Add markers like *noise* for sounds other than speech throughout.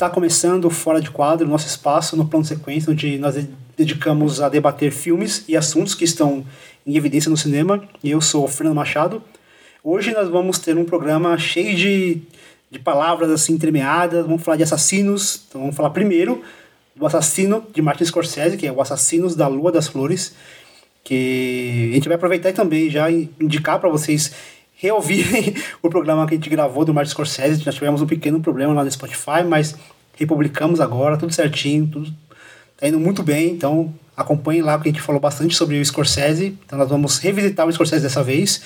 Está começando Fora de Quadro, nosso espaço no plano sequência, onde nós dedicamos a debater filmes e assuntos que estão em evidência no cinema. Eu sou o Fernando Machado. Hoje nós vamos ter um programa cheio de, de palavras assim entremeadas. Vamos falar de assassinos. Então vamos falar primeiro do assassino de Martin Scorsese, que é o Assassinos da Lua das Flores. Que a gente vai aproveitar e também já indicar para vocês reouvirem *laughs* o programa que a gente gravou do Martin Scorsese. Nós tivemos um pequeno problema lá no Spotify, mas republicamos agora, tudo certinho, tudo tá indo muito bem. Então acompanhem lá, porque a gente falou bastante sobre o Scorsese. Então nós vamos revisitar o Scorsese dessa vez.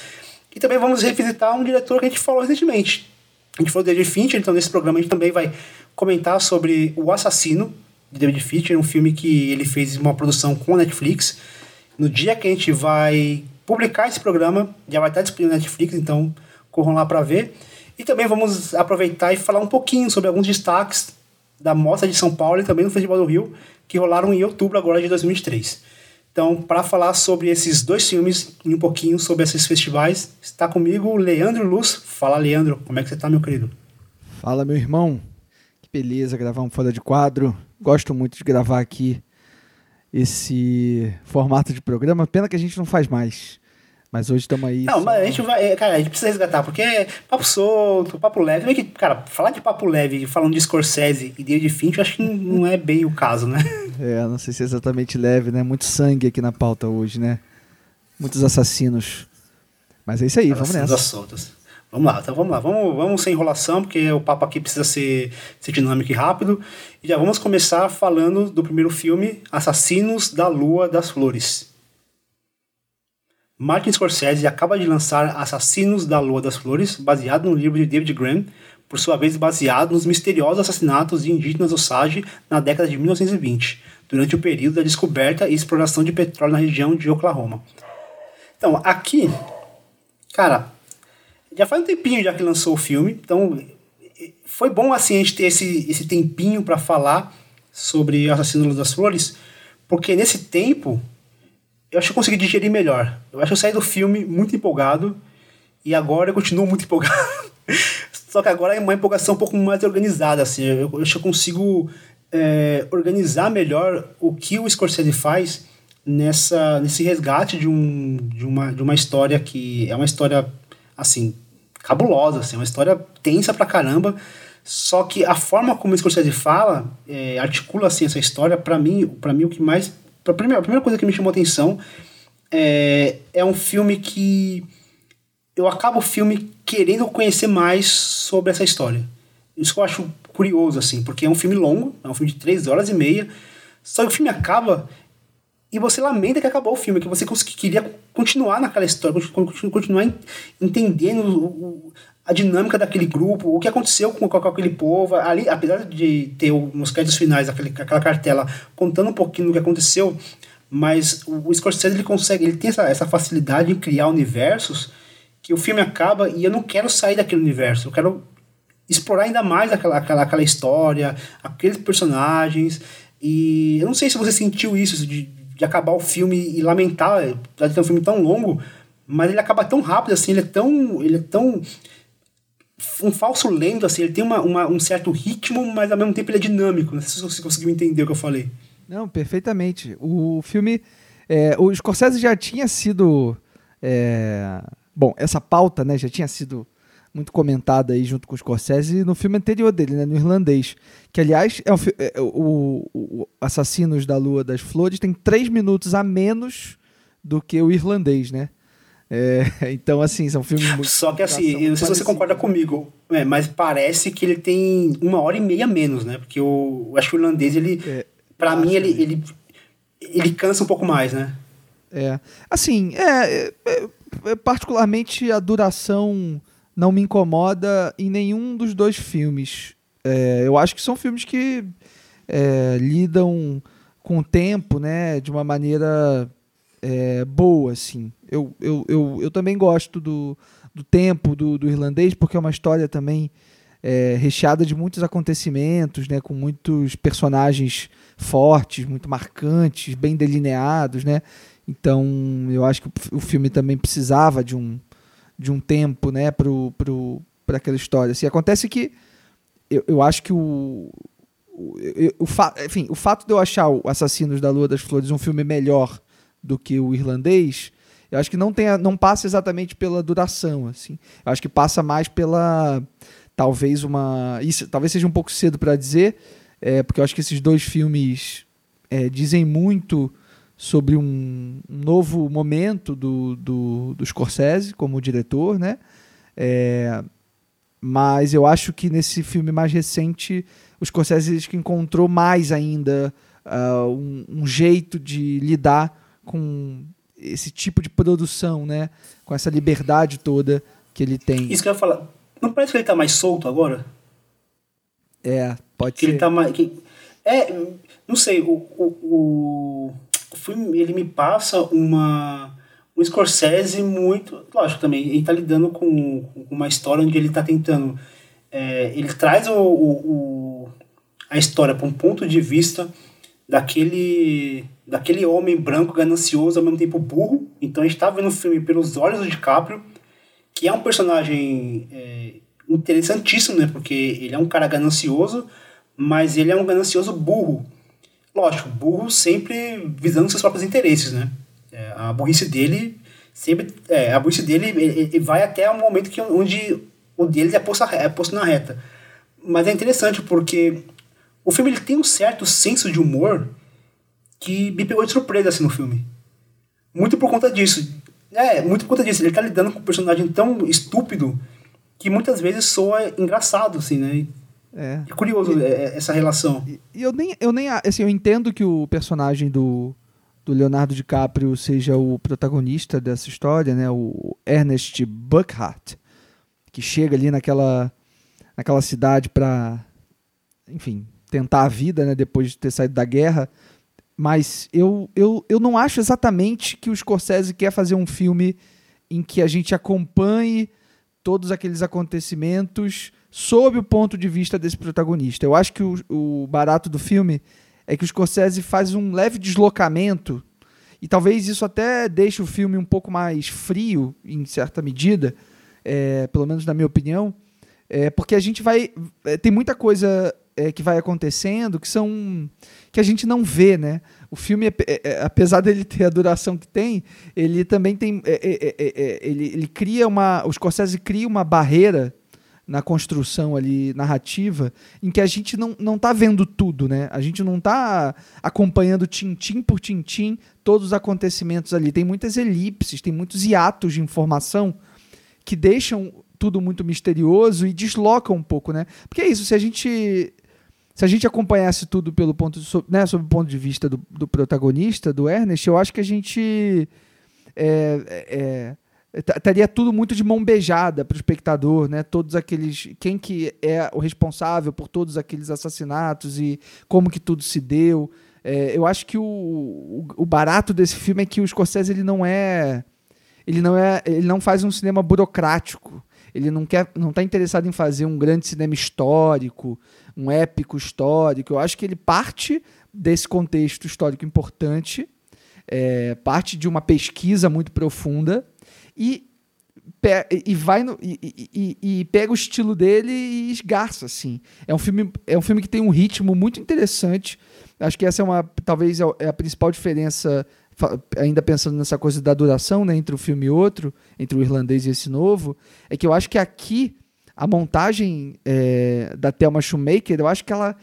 E também vamos revisitar um diretor que a gente falou recentemente. A gente falou do David Fincher, então nesse programa a gente também vai comentar sobre O Assassino, de David Fincher, um filme que ele fez uma produção com a Netflix. No dia que a gente vai publicar esse programa, já vai estar disponível na Netflix, então corram lá para ver. E também vamos aproveitar e falar um pouquinho sobre alguns destaques da Mostra de São Paulo e também do Festival do Rio, que rolaram em outubro agora de 2023. Então, para falar sobre esses dois filmes e um pouquinho sobre esses festivais, está comigo Leandro Luz. Fala, Leandro, como é que você está, meu querido? Fala, meu irmão. Que beleza gravar um Fora de Quadro. Gosto muito de gravar aqui esse formato de programa. Pena que a gente não faz mais. Mas hoje estamos aí. Não, só... mas a gente vai. É, cara, a gente precisa resgatar, porque é papo solto, papo leve. que, cara, falar de papo leve, falando de Scorsese e David Finch, eu acho que não é bem o caso, né? *laughs* É, não sei se é exatamente leve, né? Muito sangue aqui na pauta hoje, né? Muitos assassinos. Mas é isso aí, vamos nessa. Soltas. Vamos lá, então vamos lá. Vamos, vamos sem enrolação, porque o papo aqui precisa ser, ser dinâmico e rápido. E já vamos começar falando do primeiro filme, Assassinos da Lua das Flores. Martin Scorsese acaba de lançar Assassinos da Lua das Flores, baseado no livro de David Graham, por sua vez baseado nos misteriosos assassinatos de indígenas Osage na década de 1920, durante o período da descoberta e exploração de petróleo na região de Oklahoma. Então, aqui, cara, já faz um tempinho já que lançou o filme, então foi bom assim a gente ter esse, esse tempinho para falar sobre Assassinos das Flores, porque nesse tempo eu acho que eu consegui digerir melhor. Eu acho que eu saí do filme muito empolgado e agora eu continuo muito empolgado. *laughs* Só que agora é uma empolgação um pouco mais organizada, assim. Eu, eu acho que eu consigo é, organizar melhor o que o Scorsese faz nessa, nesse resgate de, um, de, uma, de uma história que é uma história, assim, cabulosa, assim, uma história tensa pra caramba. Só que a forma como o Scorsese fala, é, articula assim essa história, para mim, para mim o que mais a primeira, a primeira coisa que me chamou atenção é, é um filme que eu acabo o filme querendo conhecer mais sobre essa história. Isso que eu acho curioso, assim, porque é um filme longo, é um filme de três horas e meia, só que o filme acaba e você lamenta que acabou o filme, que você queria continuar naquela história, continuar entendendo a dinâmica daquele grupo, o que aconteceu com, com aquele povo. Ali, apesar de ter nos créditos finais aquele, aquela cartela contando um pouquinho do que aconteceu, mas o, o Scorsese ele consegue, ele tem essa, essa facilidade em criar universos que o filme acaba e eu não quero sair daquele universo, eu quero explorar ainda mais aquela, aquela, aquela história, aqueles personagens. E eu não sei se você sentiu isso, de, de acabar o filme e lamentar, de ter um filme tão longo, mas ele acaba tão rápido assim, ele é tão. Ele é tão um falso lento, assim, ele tem uma, uma, um certo ritmo, mas ao mesmo tempo ele é dinâmico. Não sei se você conseguiu entender o que eu falei. Não, perfeitamente. O filme. É, o Scorsese já tinha sido. É, bom, essa pauta né, já tinha sido muito comentada aí junto com o Scorsese no filme anterior dele, né, no irlandês. Que, aliás, é, um, é o, o Assassinos da Lua das Flores tem três minutos a menos do que o irlandês, né? É, *laughs* então, assim, são filmes muito. Só que assim, eu não sei se você concorda comigo, é, mas parece que ele tem uma hora e meia menos, né? Porque o, eu acho que o irlandês, ele. É, para mim, ele, ele, ele cansa um pouco mais, né? É. Assim, é, é, é, particularmente a duração não me incomoda em nenhum dos dois filmes. É, eu acho que são filmes que é, lidam com o tempo, né, de uma maneira é, boa, assim. Eu, eu, eu, eu também gosto do, do tempo do, do irlandês, porque é uma história também é, recheada de muitos acontecimentos, né, com muitos personagens fortes, muito marcantes, bem delineados, né? Então, eu acho que o filme também precisava de um, de um tempo, né, pro, pro, aquela história. Assim, acontece que eu, eu acho que o, o, o, enfim, o fato de eu achar o Assassinos da Lua das Flores um filme melhor do que o irlandês, eu acho que não, tem, não passa exatamente pela duração, assim. Eu acho que passa mais pela talvez uma isso talvez seja um pouco cedo para dizer, é, porque eu acho que esses dois filmes é, dizem muito sobre um, um, novo momento do, do, do Scorsese como diretor, né? É, mas eu acho que nesse filme mais recente o Scorsese que encontrou mais ainda uh, um, um, jeito de lidar com esse tipo de produção, né? Com essa liberdade toda que ele tem. Isso que eu ia falar. Não parece que ele tá mais solto agora? É, pode que ser. Ele tá mais, que, é, não sei, o, o, o filme ele me passa uma um Scorsese muito. Lógico, também, ele tá lidando com, com uma história onde ele tá tentando. É, ele traz o, o, a história para um ponto de vista daquele daquele homem branco ganancioso ao mesmo tempo burro. Então a gente está vendo o filme pelos olhos do DiCaprio, que é um personagem é, interessantíssimo, né? Porque ele é um cara ganancioso, mas ele é um ganancioso burro. Lógico, burro sempre visando seus próprios interesses, né? É, a burrice dele sempre é, a burrice dele ele, ele vai até o momento que onde o dele é posto, é posto na reta. Mas é interessante porque o filme ele tem um certo senso de humor que me pegou de surpresa assim no filme. Muito por conta disso. É, muito por conta disso. Ele tá lidando com um personagem tão estúpido que muitas vezes soa engraçado, assim, né? É, é curioso e, é, essa relação. E eu nem, eu nem, assim, eu entendo que o personagem do, do Leonardo DiCaprio seja o protagonista dessa história, né? O Ernest Buckhart, que chega ali naquela, naquela cidade para, enfim, tentar a vida, né? Depois de ter saído da guerra. Mas eu, eu, eu não acho exatamente que o Scorsese quer fazer um filme em que a gente acompanhe todos aqueles acontecimentos sob o ponto de vista desse protagonista. Eu acho que o, o barato do filme é que o Scorsese faz um leve deslocamento e talvez isso até deixe o filme um pouco mais frio, em certa medida, é, pelo menos na minha opinião, é, porque a gente vai. É, tem muita coisa é, que vai acontecendo que são que a gente não vê, né? O filme, é, é, apesar dele ter a duração que tem, ele também tem, ele, ele cria uma, o Scorsese cria uma barreira na construção ali narrativa em que a gente não, não tá vendo tudo, né? A gente não tá acompanhando tintim por tintim todos os acontecimentos ali. Tem muitas elipses, tem muitos hiatos de informação que deixam tudo muito misterioso e deslocam um pouco, né? Porque é isso, se a gente se a gente acompanhasse tudo pelo ponto de, né, sob o ponto de vista do, do protagonista, do Ernest, eu acho que a gente é, é, estaria tudo muito de mão beijada para o espectador, né? Todos aqueles, quem que é o responsável por todos aqueles assassinatos e como que tudo se deu. É, eu acho que o, o, o, barato desse filme é que o Scorsese ele não é, ele não é, ele não faz um cinema burocrático. Ele não quer, não está interessado em fazer um grande cinema histórico, um épico histórico. Eu acho que ele parte desse contexto histórico importante, é, parte de uma pesquisa muito profunda e, e vai no, e, e, e, pega o estilo dele e esgarça assim. É um filme, é um filme que tem um ritmo muito interessante. Acho que essa é uma talvez é, é a principal diferença ainda pensando nessa coisa da duração, né, entre o filme e outro, entre o irlandês e esse novo, é que eu acho que aqui a montagem é, da Thelma Shoemaker, eu acho que ela,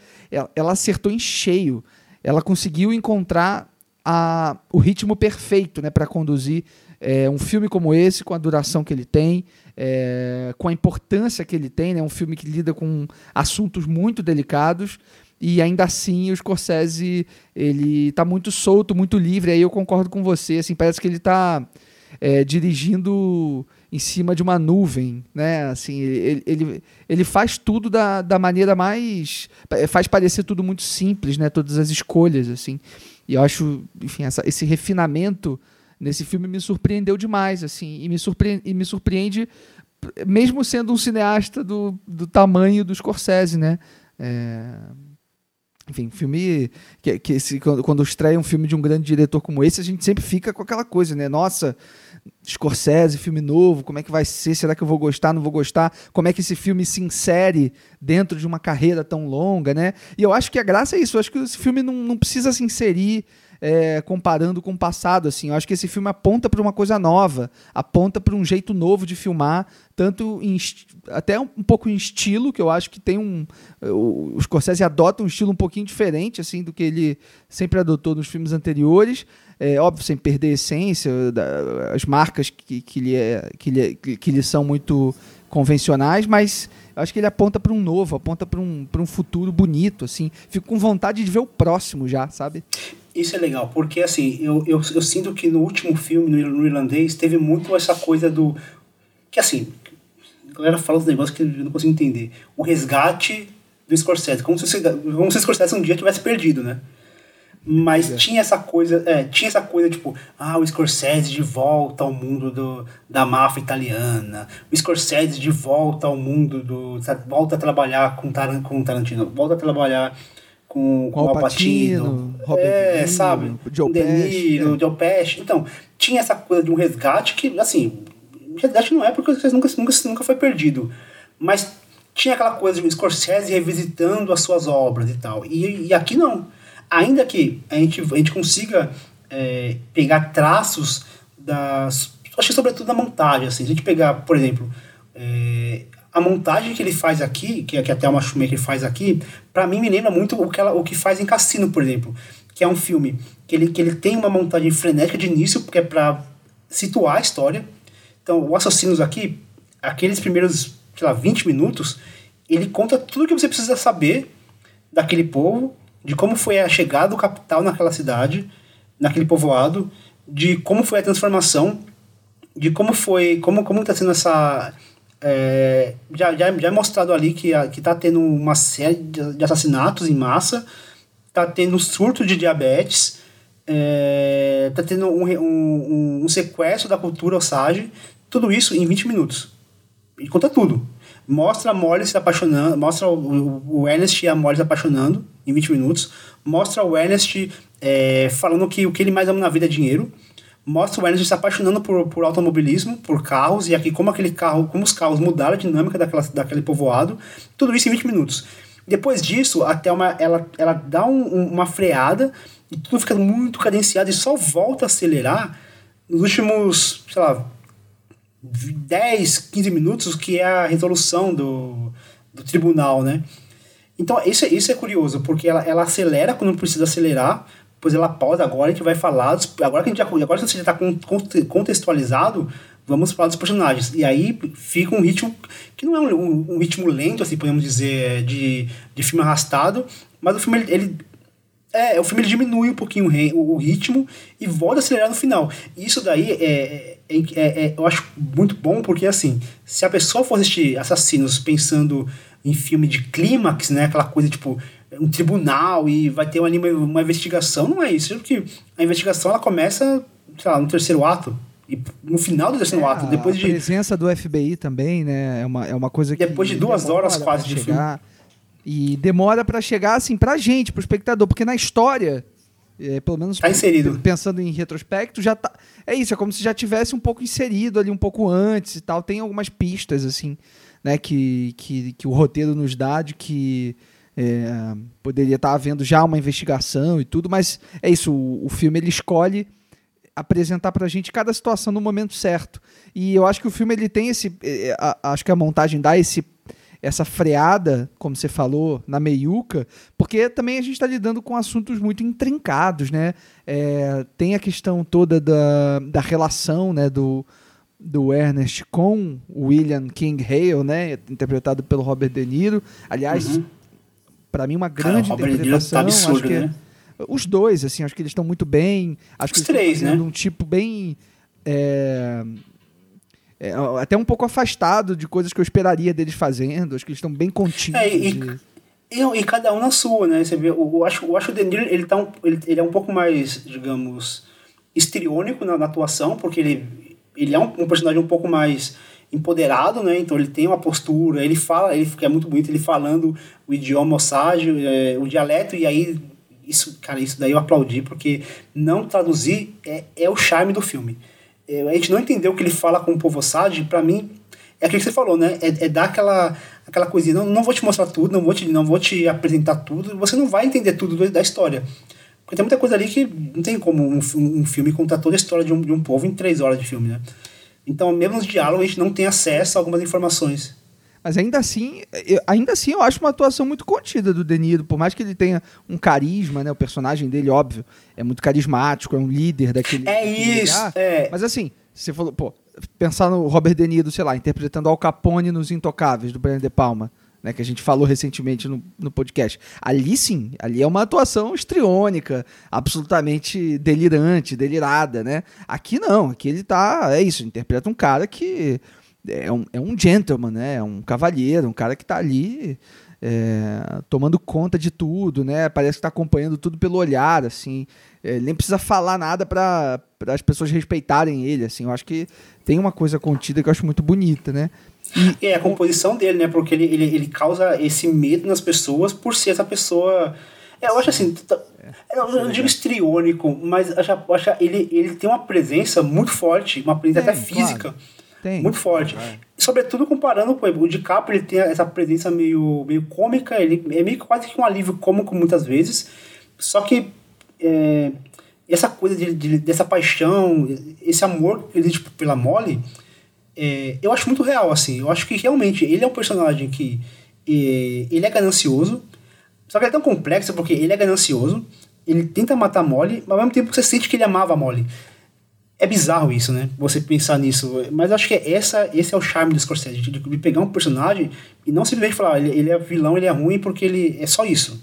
ela, acertou em cheio. Ela conseguiu encontrar a, o ritmo perfeito né, para conduzir é, um filme como esse, com a duração que ele tem, é, com a importância que ele tem. É né, um filme que lida com assuntos muito delicados. E ainda assim o Scorsese ele está muito solto, muito livre. Aí eu concordo com você. Assim, parece que ele está é, dirigindo em cima de uma nuvem, né? Assim, ele, ele, ele faz tudo da, da maneira mais. faz parecer tudo muito simples, né? Todas as escolhas, assim. E eu acho, enfim, essa, esse refinamento nesse filme me surpreendeu demais, assim. E me surpreende, e me surpreende mesmo sendo um cineasta do, do tamanho do Scorsese, né? É... enfim, filme. Que, que esse, quando, quando estreia um filme de um grande diretor como esse, a gente sempre fica com aquela coisa, né? Nossa, Scorsese, filme novo, como é que vai ser? Será que eu vou gostar, não vou gostar? Como é que esse filme se insere dentro de uma carreira tão longa, né? E eu acho que a graça é isso, eu acho que esse filme não, não precisa se inserir é, comparando com o passado, assim. Eu acho que esse filme aponta para uma coisa nova, aponta para um jeito novo de filmar, tanto em, até um, um, pouco em estilo, que eu acho que tem um. O, Scorsese adota um estilo um pouquinho diferente, assim, do que ele sempre adotou nos filmes anteriores. É, óbvio, sem perder a essência, da, as marcas que, que, lhe é, que, lhe, que lhe são muito convencionais, mas acho que ele aponta para um novo, aponta para um, um futuro bonito, assim. Fico com vontade de ver o próximo já, sabe? Isso é legal, porque assim, eu, eu, eu sinto que no último filme, no, no irlandês, teve muito essa coisa do. Que assim, a galera fala uns negócios que eu não consigo entender. O resgate do Scorsese, como se, como se o Scorsese um dia tivesse perdido, né? Mas é. tinha essa coisa, é, tinha essa coisa tipo, ah, o Scorsese de volta ao mundo do, da máfia italiana, o Scorsese de volta ao mundo do. Volta a trabalhar com, Taran, com Tarantino, volta a trabalhar com, com Al Pacino, Robert é, Niro, sabe? Joe De Niro, é. Joe Pesci. Então, tinha essa coisa de um resgate que, assim, resgate não é porque nunca, nunca, nunca foi perdido, mas tinha aquela coisa de um Scorsese revisitando as suas obras e tal. E, e aqui não. Ainda que a gente, a gente consiga é, pegar traços das. Acho que sobretudo da montagem. Assim. Se a gente pegar, por exemplo, é, a montagem que ele faz aqui, que, que até uma Schumacher faz aqui, para mim me lembra muito o que, ela, o que faz em Cassino, por exemplo, que é um filme que ele, que ele tem uma montagem frenética de início, porque é para situar a história. Então, o Assassinos aqui, aqueles primeiros, sei lá, 20 minutos, ele conta tudo que você precisa saber daquele povo, de como foi a chegada do capital naquela cidade, naquele povoado, de como foi a transformação, de como foi, como como está sendo essa é, já, já, já é mostrado ali que está tendo uma série de assassinatos em massa, está tendo um surto de diabetes, é, tendo um, um, um, sequestro da cultura Osage, tudo isso em 20 minutos. E conta tudo. Mostra a Molly se apaixonando, mostra o, o Ernest e a Molly se apaixonando em 20 minutos, mostra o Ernest é, falando que o que ele mais ama na vida é dinheiro, mostra o Ernest se apaixonando por, por automobilismo, por carros, e aqui como aquele carro, como os carros mudaram a dinâmica daquela, daquele povoado, tudo isso em 20 minutos. Depois disso, até uma, ela, ela dá um, uma freada e tudo fica muito cadenciado e só volta a acelerar nos últimos, sei lá, 10, 15 minutos, que é a resolução do, do tribunal, né? Então, isso, isso é curioso, porque ela, ela acelera quando precisa acelerar, depois ela pausa, agora a gente vai falar, dos, agora que a gente já, agora que você já está contextualizado, vamos falar dos personagens. E aí fica um ritmo que não é um, um, ritmo lento, assim, podemos dizer, de, de filme arrastado, mas o filme, ele, ele é, o filme diminui um pouquinho o, o, ritmo e volta a acelerar no final. Isso daí é, é, é, é, eu acho muito bom, porque assim, se a pessoa for assistir Assassinos pensando em filme de clímax, né, aquela coisa tipo um tribunal e vai ter uma, uma investigação. Não é isso, porque a investigação ela começa, sei lá, no terceiro ato. E no final do terceiro é, ato, depois de. A presença do FBI também, né? É uma, é uma coisa que. Depois de duas horas quase de chegar. filme. E demora para chegar, assim, pra gente, pro espectador, porque na história. É, pelo menos tá inserido. pensando em retrospecto, já tá. É isso, é como se já tivesse um pouco inserido ali um pouco antes e tal. Tem algumas pistas, assim, né, que, que, que o roteiro nos dá de que é, poderia estar havendo já uma investigação e tudo, mas é isso. O, o filme ele escolhe apresentar para a gente cada situação no momento certo. E eu acho que o filme ele tem esse, é, é, acho que a montagem dá esse essa freada, como você falou, na meiuca, porque também a gente está lidando com assuntos muito intrincados, né? É, tem a questão toda da, da relação, né, do, do Ernest com William King Hale, né, interpretado pelo Robert De Niro. Aliás, uhum para mim, uma grande Cara, interpretação. Tá absurdo, acho que né? Os dois, assim, acho que eles estão muito bem. Acho Os que três, né? um tipo bem. É, é, até um pouco afastado de coisas que eu esperaria deles fazendo. Acho que eles estão bem contidos. É, e, e, e, cada um na sua, né? Você vê, eu, acho, eu acho o Deniro, ele, tá um, ele, ele é um pouco mais, digamos, histriônico na, na atuação, porque ele, ele é um, um personagem um pouco mais empoderado, né? Então ele tem uma postura, ele fala, ele é muito bonito, ele falando o idioma osage, é, o dialeto, e aí isso, cara, isso daí eu aplaudi, porque não traduzir é, é o charme do filme. É, a gente não entendeu o que ele fala com o povo osage, para mim, é aquilo que você falou, né? É, é dar aquela, aquela coisinha, não, não vou te mostrar tudo, não vou te, não vou te apresentar tudo, você não vai entender tudo da história. Porque tem muita coisa ali que não tem como um, um filme contar toda a história de um, de um povo em três horas de filme, né? Então, mesmo nos diálogos, a gente não tem acesso a algumas informações. Mas ainda assim, eu, ainda assim eu acho uma atuação muito contida do Deniro, por mais que ele tenha um carisma, né? O personagem dele, óbvio, é muito carismático, é um líder daquele. É daquele isso. Lugar. É. Mas assim, você falou, pô, pensar no Robert De Niro, sei lá, interpretando Al Capone nos Intocáveis do Brian De Palma né, que a gente falou recentemente no, no podcast. Ali sim, ali é uma atuação estriônica, absolutamente delirante, delirada, né? Aqui não, aqui ele tá, é isso, interpreta um cara que é um, é um gentleman, né? É um cavalheiro, um cara que tá ali é, tomando conta de tudo, né? Parece que está acompanhando tudo pelo olhar, assim. É, nem precisa falar nada para as pessoas respeitarem ele, assim. Eu acho que tem uma coisa contida que eu acho muito bonita, né? E é a composição dele, né? Porque ele, ele, ele causa esse medo nas pessoas por ser essa pessoa. É, eu acho assim. É, eu não digo estriônico, mas acho, acho ele, ele tem uma presença muito forte, uma presença tem, até física. Claro. Tem. Muito forte. É. Sobretudo comparando com o DiCaprio, ele tem essa presença meio, meio cômica, ele é meio quase que um alívio cômico muitas vezes. Só que é, essa coisa de, de, dessa paixão, esse amor que pela Molly é, eu acho muito real, assim. Eu acho que realmente ele é um personagem que é, ele é ganancioso, só que é tão complexo porque ele é ganancioso, ele tenta matar a Molly, mas ao mesmo tempo você sente que ele amava a Molly. É bizarro isso, né? Você pensar nisso. Mas acho que é essa, esse é o charme do Scorsese, de, de pegar um personagem e não simplesmente falar, ele, ele é vilão, ele é ruim porque ele é só isso.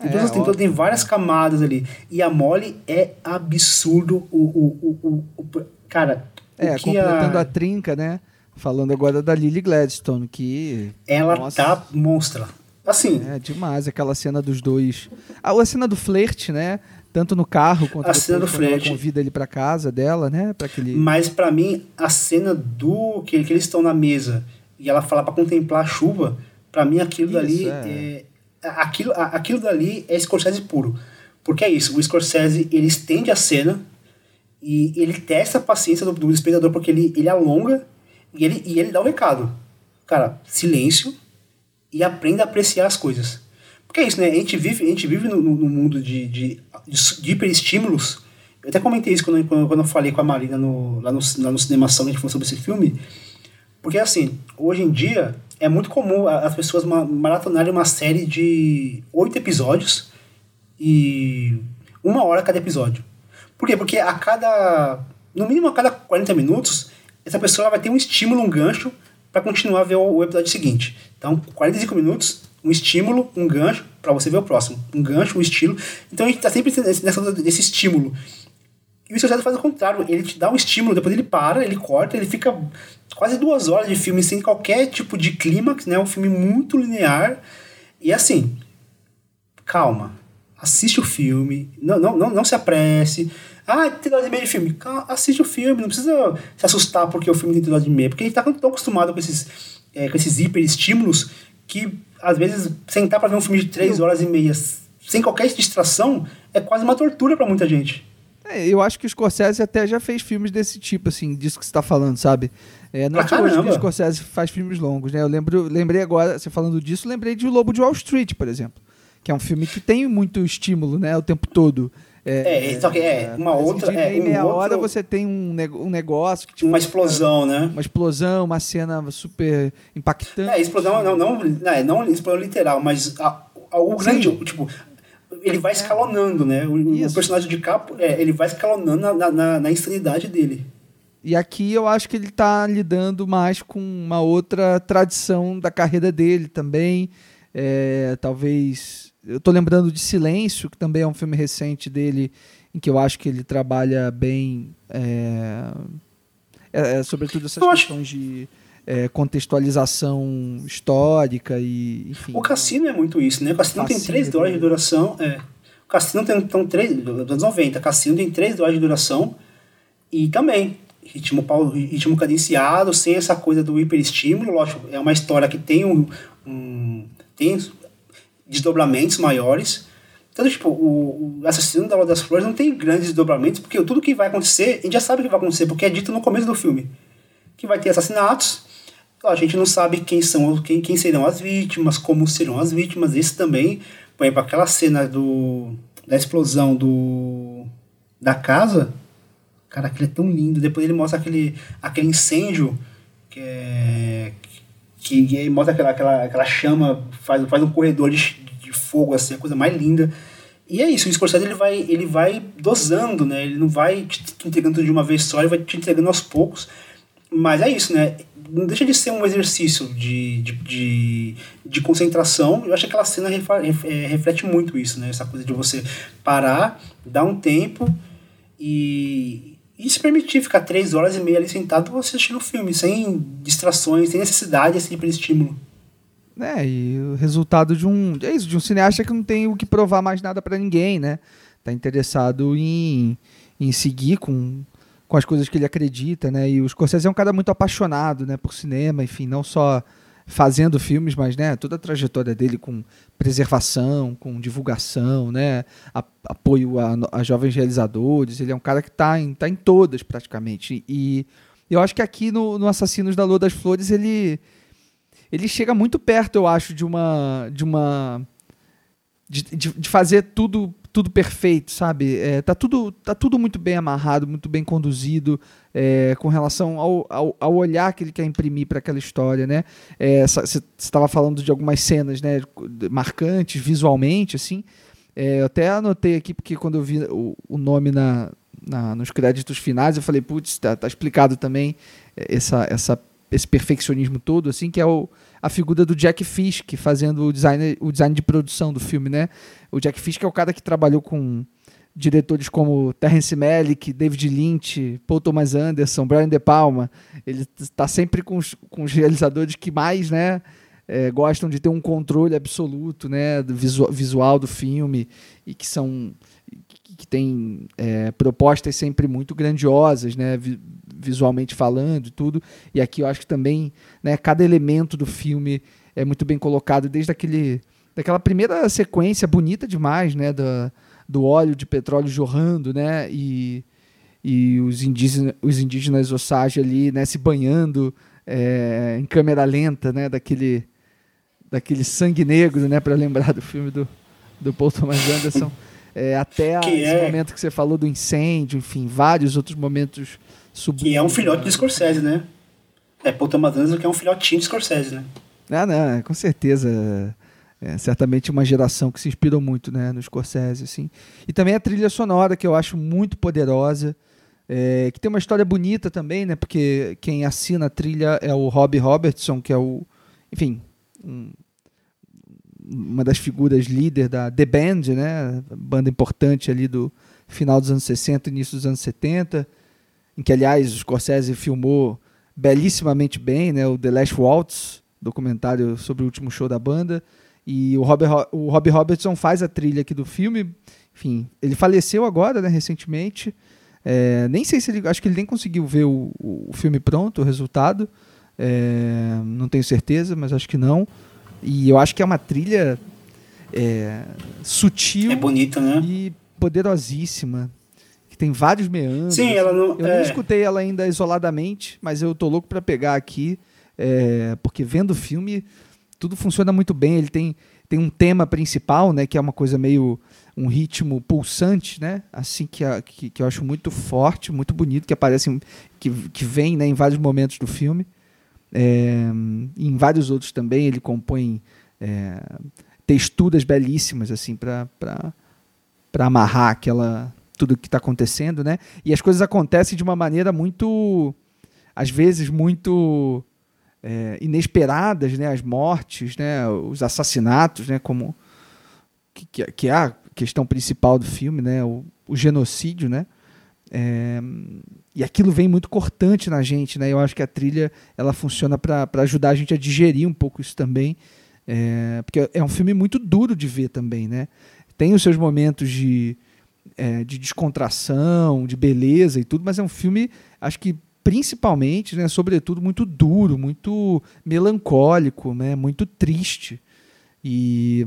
Tem, é, tem, tem várias camadas ali. E a Molly é absurdo. O, o, o, o, cara, é, completando a... a... trinca, né? Falando agora da Lily Gladstone, que. Ela nossa, tá monstra. Assim. É demais, aquela cena dos dois. Ah, a cena do flerte, né? Tanto no carro quanto a cena do flerte. convida ele para casa dela, né? Para aquele. Mas para mim, a cena do. que, que eles estão na mesa e ela fala para contemplar a chuva, para mim aquilo isso, dali é. é. Aquilo, aquilo dali é Scorsese puro. Porque é isso, o Scorsese ele estende a cena e ele testa a paciência do, do espectador porque ele, ele alonga e ele, e ele dá o recado. Cara, silêncio e aprenda a apreciar as coisas. Porque é isso, né? A gente vive, a gente vive no, no mundo de, de, de hiperestímulos. Eu até comentei isso quando, quando, quando eu falei com a Marina no, lá, no, lá no Cinemação, a gente falou sobre esse filme. Porque, assim, hoje em dia é muito comum as pessoas maratonarem uma série de oito episódios e uma hora cada episódio. Por quê? Porque a cada. No mínimo a cada 40 minutos, essa pessoa vai ter um estímulo, um gancho, para continuar a ver o, episódio seguinte. Então, 45 minutos, um estímulo, um gancho, para você ver o próximo. Um gancho, um estilo. Então a gente está sempre nessa, nesse estímulo. E o Scorsese faz o contrário, ele te dá um estímulo, depois ele para, ele corta, ele fica quase duas horas de filme sem qualquer tipo de clímax, né? Um filme muito linear. E assim, calma, assiste o filme, não, não, não, não se apresse, ah, tem dose e meia de filme. Assiste o filme, não precisa se assustar porque o filme tem dose e meia. Porque a gente tá tão acostumado com esses, é, com esses hiper estímulos que, às vezes, sentar para ver um filme de três horas e meia sem qualquer distração é quase uma tortura para muita gente. É, eu acho que o Scorsese até já fez filmes desse tipo, assim, disso que você tá falando, sabe? É, não é que o Scorsese faz filmes longos, né? Eu lembro, lembrei agora, você falando disso, lembrei de O Lobo de Wall Street, por exemplo. Que é um filme que tem muito estímulo, né? O tempo todo. É, é, só que é, uma outra. De é, em meia um hora você tem um, um negócio. Que, tipo, uma explosão, né? Uma explosão, uma cena super impactante. É, explosão não, não, não, é, não explosão literal, mas a, a, o grande. Tipo, ele vai escalonando, né? O, o personagem de capo, é, ele vai escalonando na, na, na insanidade dele. E aqui eu acho que ele está lidando mais com uma outra tradição da carreira dele também. É, talvez eu tô lembrando de Silêncio, que também é um filme recente dele, em que eu acho que ele trabalha bem, é, é, é sobretudo essas eu questões acho... de é, contextualização histórica e, enfim. O Cassino é muito isso, né? O Cassino tem três horas de duração, é. O Cassino tem então, três, dos anos 90, Cassino tem três horas de duração e também ritmo, ritmo cadenciado, sem essa coisa do hiperestímulo, lógico, é uma história que tem um, um tem desdobramentos maiores. Então, tipo, o, o Assassino da Lua das Flores não tem grandes desdobramentos, porque tudo que vai acontecer, a gente já sabe o que vai acontecer, porque é dito no começo do filme. Que vai ter assassinatos, a gente não sabe quem são, quem, quem serão as vítimas, como serão as vítimas, isso também, por exemplo, aquela cena do, da explosão do, da casa, cara, aquele é tão lindo, depois ele mostra aquele, aquele incêndio, que é que, que mostra aquela, aquela, aquela chama, faz, faz um corredor de, de fogo, assim, a coisa mais linda. E é isso, o Scorsese ele vai, ele vai dosando, né? Ele não vai te entregando de uma vez só, ele vai te entregando aos poucos. Mas é isso, né? Não deixa de ser um exercício de, de, de, de concentração. Eu acho que aquela cena é, reflete muito isso, né? Essa coisa de você parar, dar um tempo e, e se permitir ficar três horas e meia ali sentado assistindo o filme, sem distrações, sem necessidade assim, para estímulo. É, e o resultado de um. É isso, de um cineasta que não tem o que provar mais nada para ninguém, né? Tá interessado em, em seguir com, com as coisas que ele acredita, né? E o Scorsese é um cara muito apaixonado, né, por cinema, enfim, não só fazendo filmes, mas né, toda a trajetória dele com preservação, com divulgação, né, apoio a, a, jovens realizadores. Ele é um cara que está em, tá em todas praticamente. E eu acho que aqui no, no Assassinos da Lua das Flores ele ele chega muito perto, eu acho, de uma de uma de, de, de fazer tudo tudo perfeito, sabe? É, tá, tudo, tá tudo muito bem amarrado, muito bem conduzido é, com relação ao, ao, ao, olhar que ele quer imprimir para aquela história, né? Você é, estava falando de algumas cenas né, marcantes visualmente, assim. É, eu até anotei aqui, porque quando eu vi o, o nome na, na, nos créditos finais, eu falei, putz, tá, tá explicado também essa, essa, esse perfeccionismo todo, assim, que é o, a figura do Jack Fisk fazendo o design, o design de produção do filme, né? O Jack Fisk é o cara que trabalhou com diretores como Terrence Malick, David Lynch, Paul Thomas Anderson, Brian De Palma. Ele está sempre com os, com os realizadores que mais, né? É, gostam de ter um controle absoluto, né, do visual, visual do filme e que são que, que tem é, propostas sempre muito grandiosas, né, visualmente falando e tudo. E aqui eu acho que também, né, cada elemento do filme é muito bem colocado, desde aquele, daquela primeira sequência bonita demais, né, da, do óleo de petróleo jorrando, né, e, e os indígenas, os indígenas Osage ali, né, se banhando é, em câmera lenta, né, daquele, daquele sangue negro, né, para lembrar do filme do, do Paul Thomas Anderson. É, até que esse é... momento que você falou do incêndio, enfim, vários outros momentos Que é um filhote de Scorsese, né? É, Paul Thomas Anderson que é um filhotinho de Scorsese, né? Ah, não, com certeza. É, certamente uma geração que se inspirou muito né, no Scorsese. Assim. E também a trilha sonora, que eu acho muito poderosa. É, que tem uma história bonita também, né? Porque quem assina a trilha é o Robbie Robertson, que é o, enfim, um, uma das figuras líder da The Band, né? Banda importante ali do final dos anos 60, início dos anos 70 em que, aliás, o Scorsese filmou belíssimamente bem, né, o The Last Waltz, documentário sobre o último show da banda. E o Robbie, o Robbie Robertson faz a trilha aqui do filme. Enfim, ele faleceu agora, né, recentemente. É, nem sei se ele. Acho que ele nem conseguiu ver o, o filme pronto, o resultado. É, não tenho certeza, mas acho que não. E eu acho que é uma trilha é, sutil é bonita, né? e poderosíssima que tem vários meandros. Sim, ela não. Eu é... não escutei ela ainda isoladamente, mas eu tô louco para pegar aqui, é, porque vendo o filme tudo funciona muito bem. Ele tem, tem um tema principal, né, que é uma coisa meio um ritmo pulsante, né, assim que, a, que, que eu acho muito forte, muito bonito, que aparece, que, que vem, né, em vários momentos do filme. É, em vários outros também ele compõe é, texturas belíssimas assim para para amarrar aquela tudo que está acontecendo, né? E as coisas acontecem de uma maneira muito, às vezes muito é, inesperadas, né? As mortes, né? Os assassinatos, né? Como que, que é a questão principal do filme, né? O, o genocídio, né? É, e aquilo vem muito cortante na gente, né? Eu acho que a trilha ela funciona para ajudar a gente a digerir um pouco isso também, é, porque é um filme muito duro de ver também, né? Tem os seus momentos de é, de descontração, de beleza e tudo, mas é um filme, acho que principalmente, né, sobretudo, muito duro, muito melancólico, né, muito triste. E,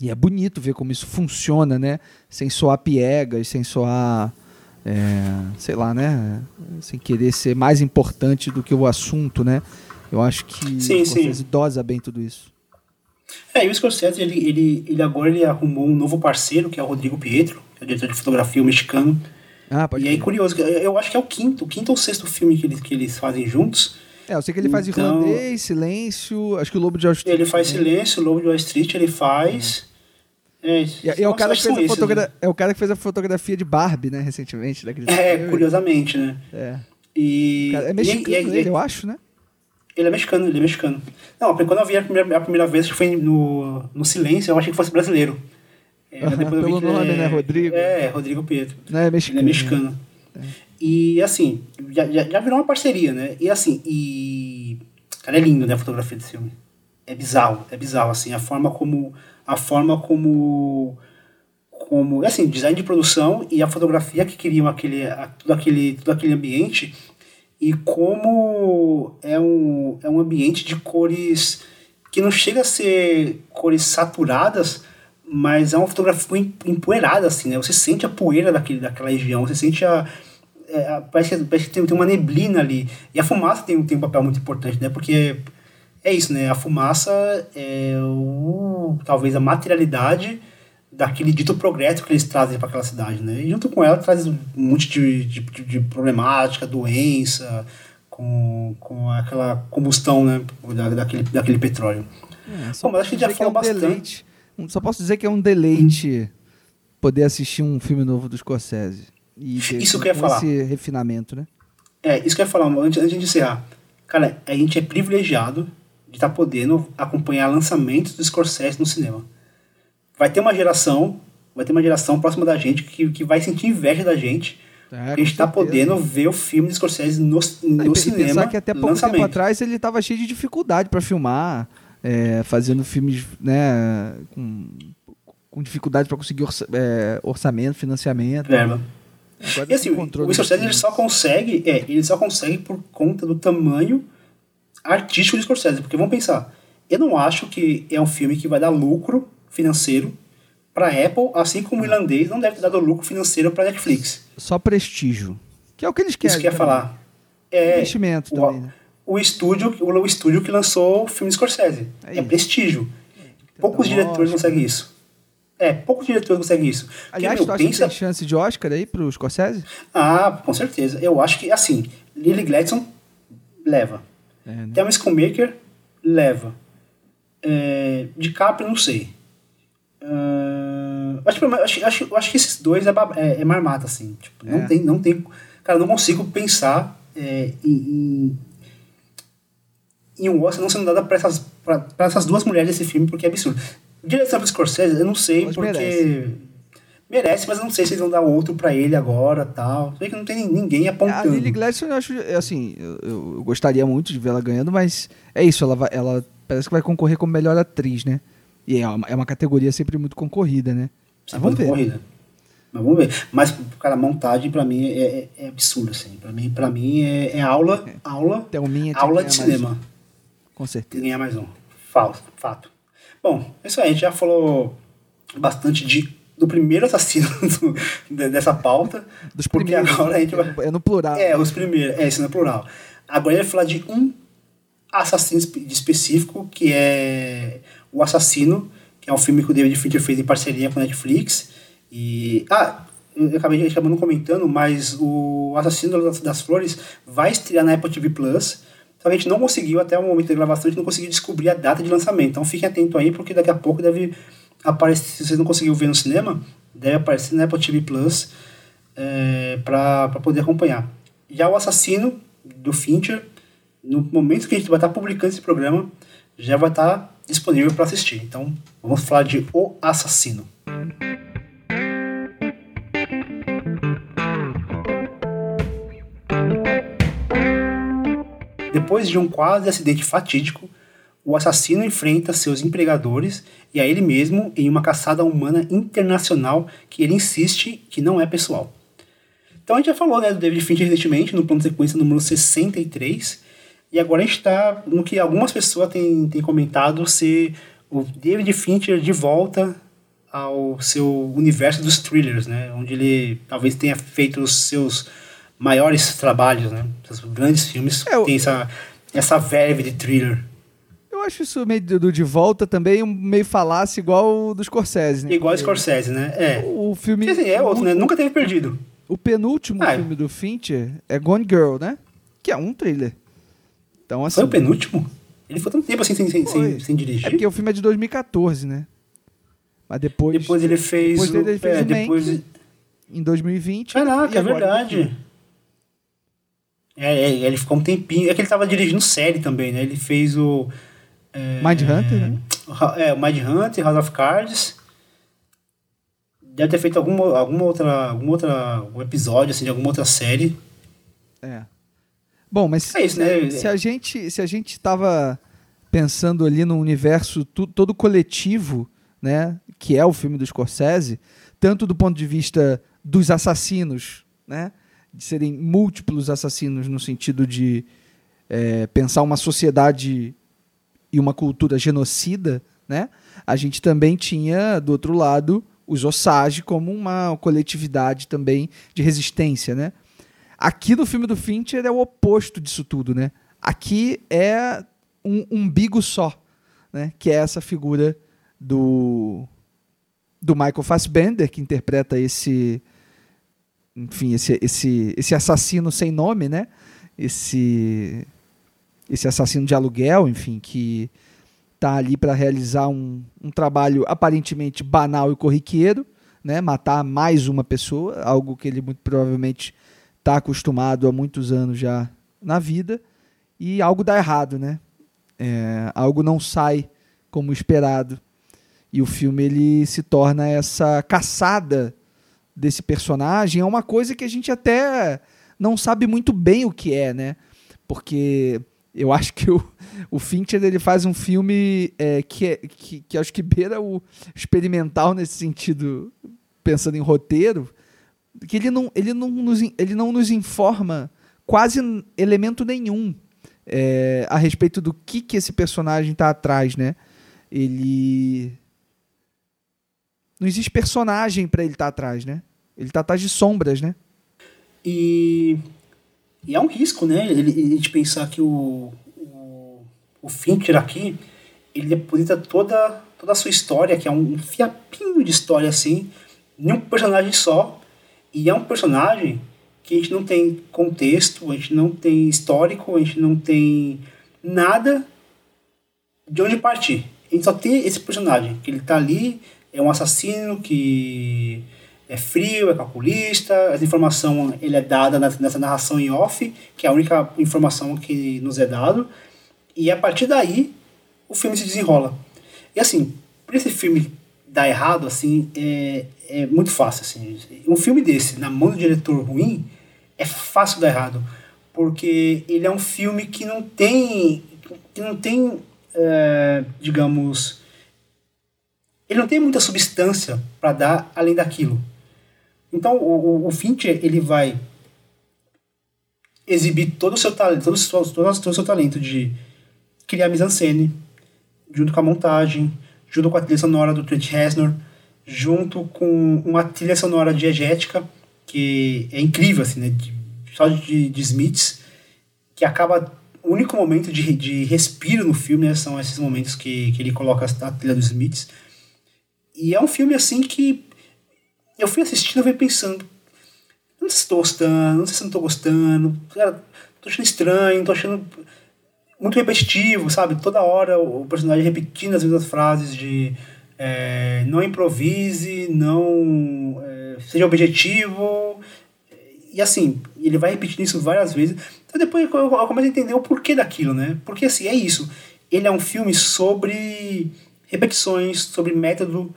e é bonito ver como isso funciona, né, sem soar piegas, sem soar, é, sei lá, né, sem querer ser mais importante do que o assunto, né. Eu acho que sim, Scorsese dosa bem tudo isso. É, e o Scorsese, ele, ele, ele agora ele arrumou um novo parceiro, que é o Rodrigo Pietro, que é o diretor de fotografia mexicano. Ah, pode e aí, curioso, eu acho que é o quinto, o quinto ou sexto filme que eles, que eles fazem juntos. É, eu sei que ele faz Então- Irlandês, Silêncio, acho que o Lobo de Wall Street. Ele faz também. Silêncio, Lobo de Wall Street, ele faz. É, E, e é, o cara que fez a esses, né? é o cara que fez a fotografia de Barbie, né, recentemente. Daquele É, filme. curiosamente, né? É. E, Cara, é e- mexicano e- e- ele, eu acho, né? Ele é mexicano, ele é mexicano. Não, quando eu vi a primeira, a primeira vez, que foi no, no Silêncio, eu achei que fosse brasileiro. É, vi pelo nome, é- né, Rodrigo? É, Rodrigo Pietro. Não é Ele mexicano. é mexicano. E assim, já, já, já virou uma parceria, né? E assim, e. Cara, é lindo, né, a fotografia desse filme. É bizarro, é bizarro, assim, a forma como. A forma como. Como. Assim, design de produção e a fotografia que criam aquele, a- tudo, aquele, tudo aquele ambiente. E como é um, é um ambiente de cores que não chega a ser cores saturadas, mas é uma fotografia em- empoeirada, assim, né? Você sente a poeira daquele, daquela região, você sente a. é, a- parece que, parece que tem, tem uma neblina ali. E a fumaça tem, tem um papel muito importante, né? Porque é isso, né? A fumaça é o, talvez a materialidade daquele dito progresso que eles trazem para aquela cidade, né? E junto com ela traz um monte de, de, de- problemática, doença, com, com aquela combustão, né? Da, daquele, daquele petróleo. É, só Bom, mas acho que já dizer falou é um bastante. deleite. Só posso dizer que é um deleite poder assistir um filme novo do Scorsese. E Isso que eu ia falar. esse refinamento, né? É, isso que eu ia falar, antes, antes de encerrar. Cara, a gente é privilegiado de estar podendo acompanhar lançamentos do Scorsese no cinema. Vai ter uma geração, vai ter uma geração próxima da gente que, que vai sentir inveja da gente. É, a gente certeza. podendo ver o filme do Scorsese no, e no e cinema. pensar que até pouco lançamento. tempo atrás ele estava cheio de dificuldade para filmar, é, fazendo filmes né, com, com dificuldade para conseguir orça- é, orçamento, financiamento. Agora E assim, o Scorsese ele só consegue, é, ele só consegue por conta do tamanho artístico do Scorsese, porque vamos pensar, eu não acho que é um filme que vai dar lucro financeiro para Apple, assim como o irlandês não deve ter dado lucro financeiro para Netflix. Só prestígio. Que é o que eles querem. Isso que eu ia falar. É, Investimento o, também, né? o estúdio, o, o estúdio que lançou o filme Scorsese. É É, prestígio. Poucos Oscar. diretores conseguem isso. É, poucos diretores conseguem isso. Porque, Aliás, meu, tu pensa- tem chance de Oscar aí pro Scorsese? Ah, com certeza. Eu acho que, assim, Lily Gladstone leva. É, né? Thelma Schoonmaker leva. É, DiCaprio, não sei. Ah, acho, que- acho, acho, acho que esses dois é, é, é marmata, assim. Tipo, não, É. tem, não tem... Cara, não consigo pensar é, em, em, um Oscar não sendo dada pra essas, pra, pra essas duas mulheres desse filme, porque é absurdo. Direção do Scorsese, eu não sei, Mas porque... merece. Merece, mas eu não sei se eles vão dar outro pra ele agora tal. Sei que não tem ninguém A apontando. Lily Gladstone, eu acho, é assim, eu, eu- gostaria muito de ver ela ganhando, mas é isso, ela, vai- ela parece que vai concorrer como melhor atriz, né? E é uma, é uma categoria sempre muito concorrida, né? Mas vamos ver. Corrida. Mas vamos ver. Mas, cara, montagem pra mim é, é, é absurda, assim. Pra mim, pra mim é, é aula, aula, Thelminha que aula ganhar de cinema. um, Com certeza. Ganhar mais um. Falso, fato. Bom, é isso aí. A gente já falou bastante de, do primeiro assassino *laughs* do- de- dessa pauta. Dos porque primeiros, agora a gente vai... É no plural. É, os primeiros. É, isso no plural. Agora a gente vai falar de um assassino específico, que é O Assassino, que é um filme que o David Fincher fez em parceria com a Netflix. E. Ah, eu acabei não comentando, mas o Assassino das, Flores vai estrear na Apple TV Plus. Só que a gente não conseguiu, até o momento da gravação, a gente não conseguiu descobrir a data de lançamento. Então fiquem atentos aí, porque daqui a pouco deve aparecer. Se vocês não conseguiram ver no cinema, deve aparecer na Apple TV Plus é, para poder acompanhar. Já o Assassino, do Fincher, no momento que a gente vai estar publicando esse programa, já vai estar disponível para assistir. Então, vamos falar de O Assassino. Depois de um quase acidente fatídico, o assassino enfrenta seus empregadores e a ele mesmo em uma caçada humana internacional que ele insiste que não é pessoal. Então a gente já falou né, do David Fincher recentemente, no plano de sequência número 63. E agora a gente está no que algumas pessoas têm, têm comentado ser o David Fincher de volta ao seu universo dos thrillers, né? Onde ele talvez tenha feito os seus maiores trabalhos, né? Os grandes filmes É, o- tem essa, essa verve de thriller. Eu acho isso meio do, do de volta também um meio falácia igual o dos Scorsese, né? Igual Porque Scorsese, né? É. O filme. Dizer, é outro, né? o, Nunca teve perdido. o penúltimo Ah, é. filme do Fincher é Gone Girl, né? Que é um thriller. Então, assim. Foi o penúltimo? Ele foi tanto tempo assim sem, sem, sem, sem dirigir. É porque o filme é de 2014, né? Mas depois. Depois ele fez. Depois ele fez é, o Mank. depois. Em 2020. Caraca, é verdade. É, é, ele ficou um tempinho. É que ele tava dirigindo série também, né? Ele fez o. É, Mindhunter, né? É, o Mind Hunter, House of Cards. Deve ter feito alguma, alguma outra. Algum outra, algum episódio, assim, de alguma outra série. É. Bom, mas É isso, né? se a gente se a gente tava pensando ali no universo tu- todo coletivo, né, que é o filme do Scorsese, tanto do ponto de vista dos assassinos, né, de serem múltiplos assassinos no sentido de é, pensar uma sociedade e uma cultura genocida, né, a gente também tinha do outro lado os Osage como uma coletividade também de resistência, né? Aqui no filme do Fincher é o oposto disso tudo, né? Aqui é um umbigo só, né? Que é essa figura do do Michael Fassbender que interpreta esse enfim, esse, esse, esse assassino sem nome, né? Esse esse assassino de aluguel, enfim, que tá ali para realizar um, um trabalho aparentemente banal e corriqueiro, né? Matar mais uma pessoa, algo que ele muito provavelmente está acostumado há muitos anos já na vida, e algo dá errado, né? É, algo não sai como esperado. E o filme ele se torna essa caçada desse personagem, é uma coisa que a gente até não sabe muito bem o que é, né? Porque eu *laughs* acho que o, o Fincher ele faz um filme é, que, é, que, que acho que beira o experimental nesse sentido, pensando em roteiro, que ele não, ele não, nos, ele não nos informa quase elemento nenhum é, a respeito do que, que esse personagem está atrás, né? Ele. Não existe personagem para ele estar atrás, né? Ele tá atrás de sombras, né? E, e é um risco, né? Ele, ele de pensar que o, o, o Fincher aqui, ele deposita toda, toda a sua história, que é um fiapinho de história assim, em um personagem só. E é um personagem que a gente não tem contexto, a gente não tem histórico, a gente não tem nada de onde partir. A gente só tem esse personagem, que ele tá ali, é um assassino que é frio, é calculista, essa informação ele é dada nessa narração em off, que é a única informação que nos é dado, e a partir daí o filme se desenrola. E assim, para esse filme dar errado, assim, é, é muito fácil. Assim. Um filme desse, na mão do diretor ruim, é fácil dar errado. Porque ele é um filme que não tem. que não tem. é, digamos. Ele não tem muita substância para dar além daquilo. Então o, o, o Fincher ele vai exibir todo o seu talento, todo o seu, todo o seu talento de criar mise-en-scène, junto com a montagem, junto com a trilha sonora do Trent Reznor, junto com uma trilha sonora diegética que é incrível, assim, né? De, só de, de Smiths, que acaba o único momento de, de respiro no filme né, são esses momentos que, que ele coloca a trilha dos Smiths. E é um filme assim que eu fui assistindo e fui pensando, não sei se estou gostando, não sei se não estou gostando, cara, tô achando estranho, tô achando muito repetitivo, sabe? Toda hora o personagem repetindo as mesmas frases de é, não improvise, não é, seja objetivo. E assim, ele vai repetindo isso várias vezes. Então depois eu, começo a entender o porquê daquilo, né? Porque assim, é isso. Ele é um filme sobre repetições, sobre método.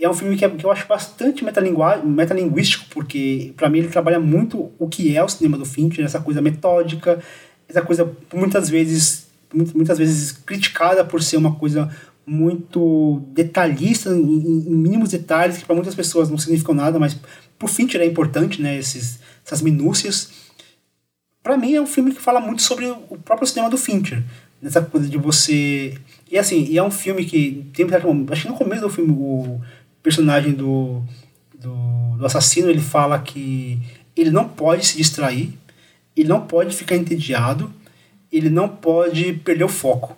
É um filme que, é, que eu acho bastante metalinguístico, porque para mim ele trabalha muito o que é o cinema do Fincher, essa coisa metódica, essa coisa muitas vezes muitas vezes criticada por ser uma coisa muito detalhista em, em mínimos detalhes que para muitas pessoas não significam nada, mas pro Fincher é importante, né? Esses, essas minúcias. Para mim é um filme que fala muito sobre o próprio cinema do Fincher, nessa coisa de você e assim, e é um filme que tem acho que no começo do filme o personagem do, do, do assassino ele fala que ele não pode se distrair, ele não pode ficar entediado, ele não pode perder o foco.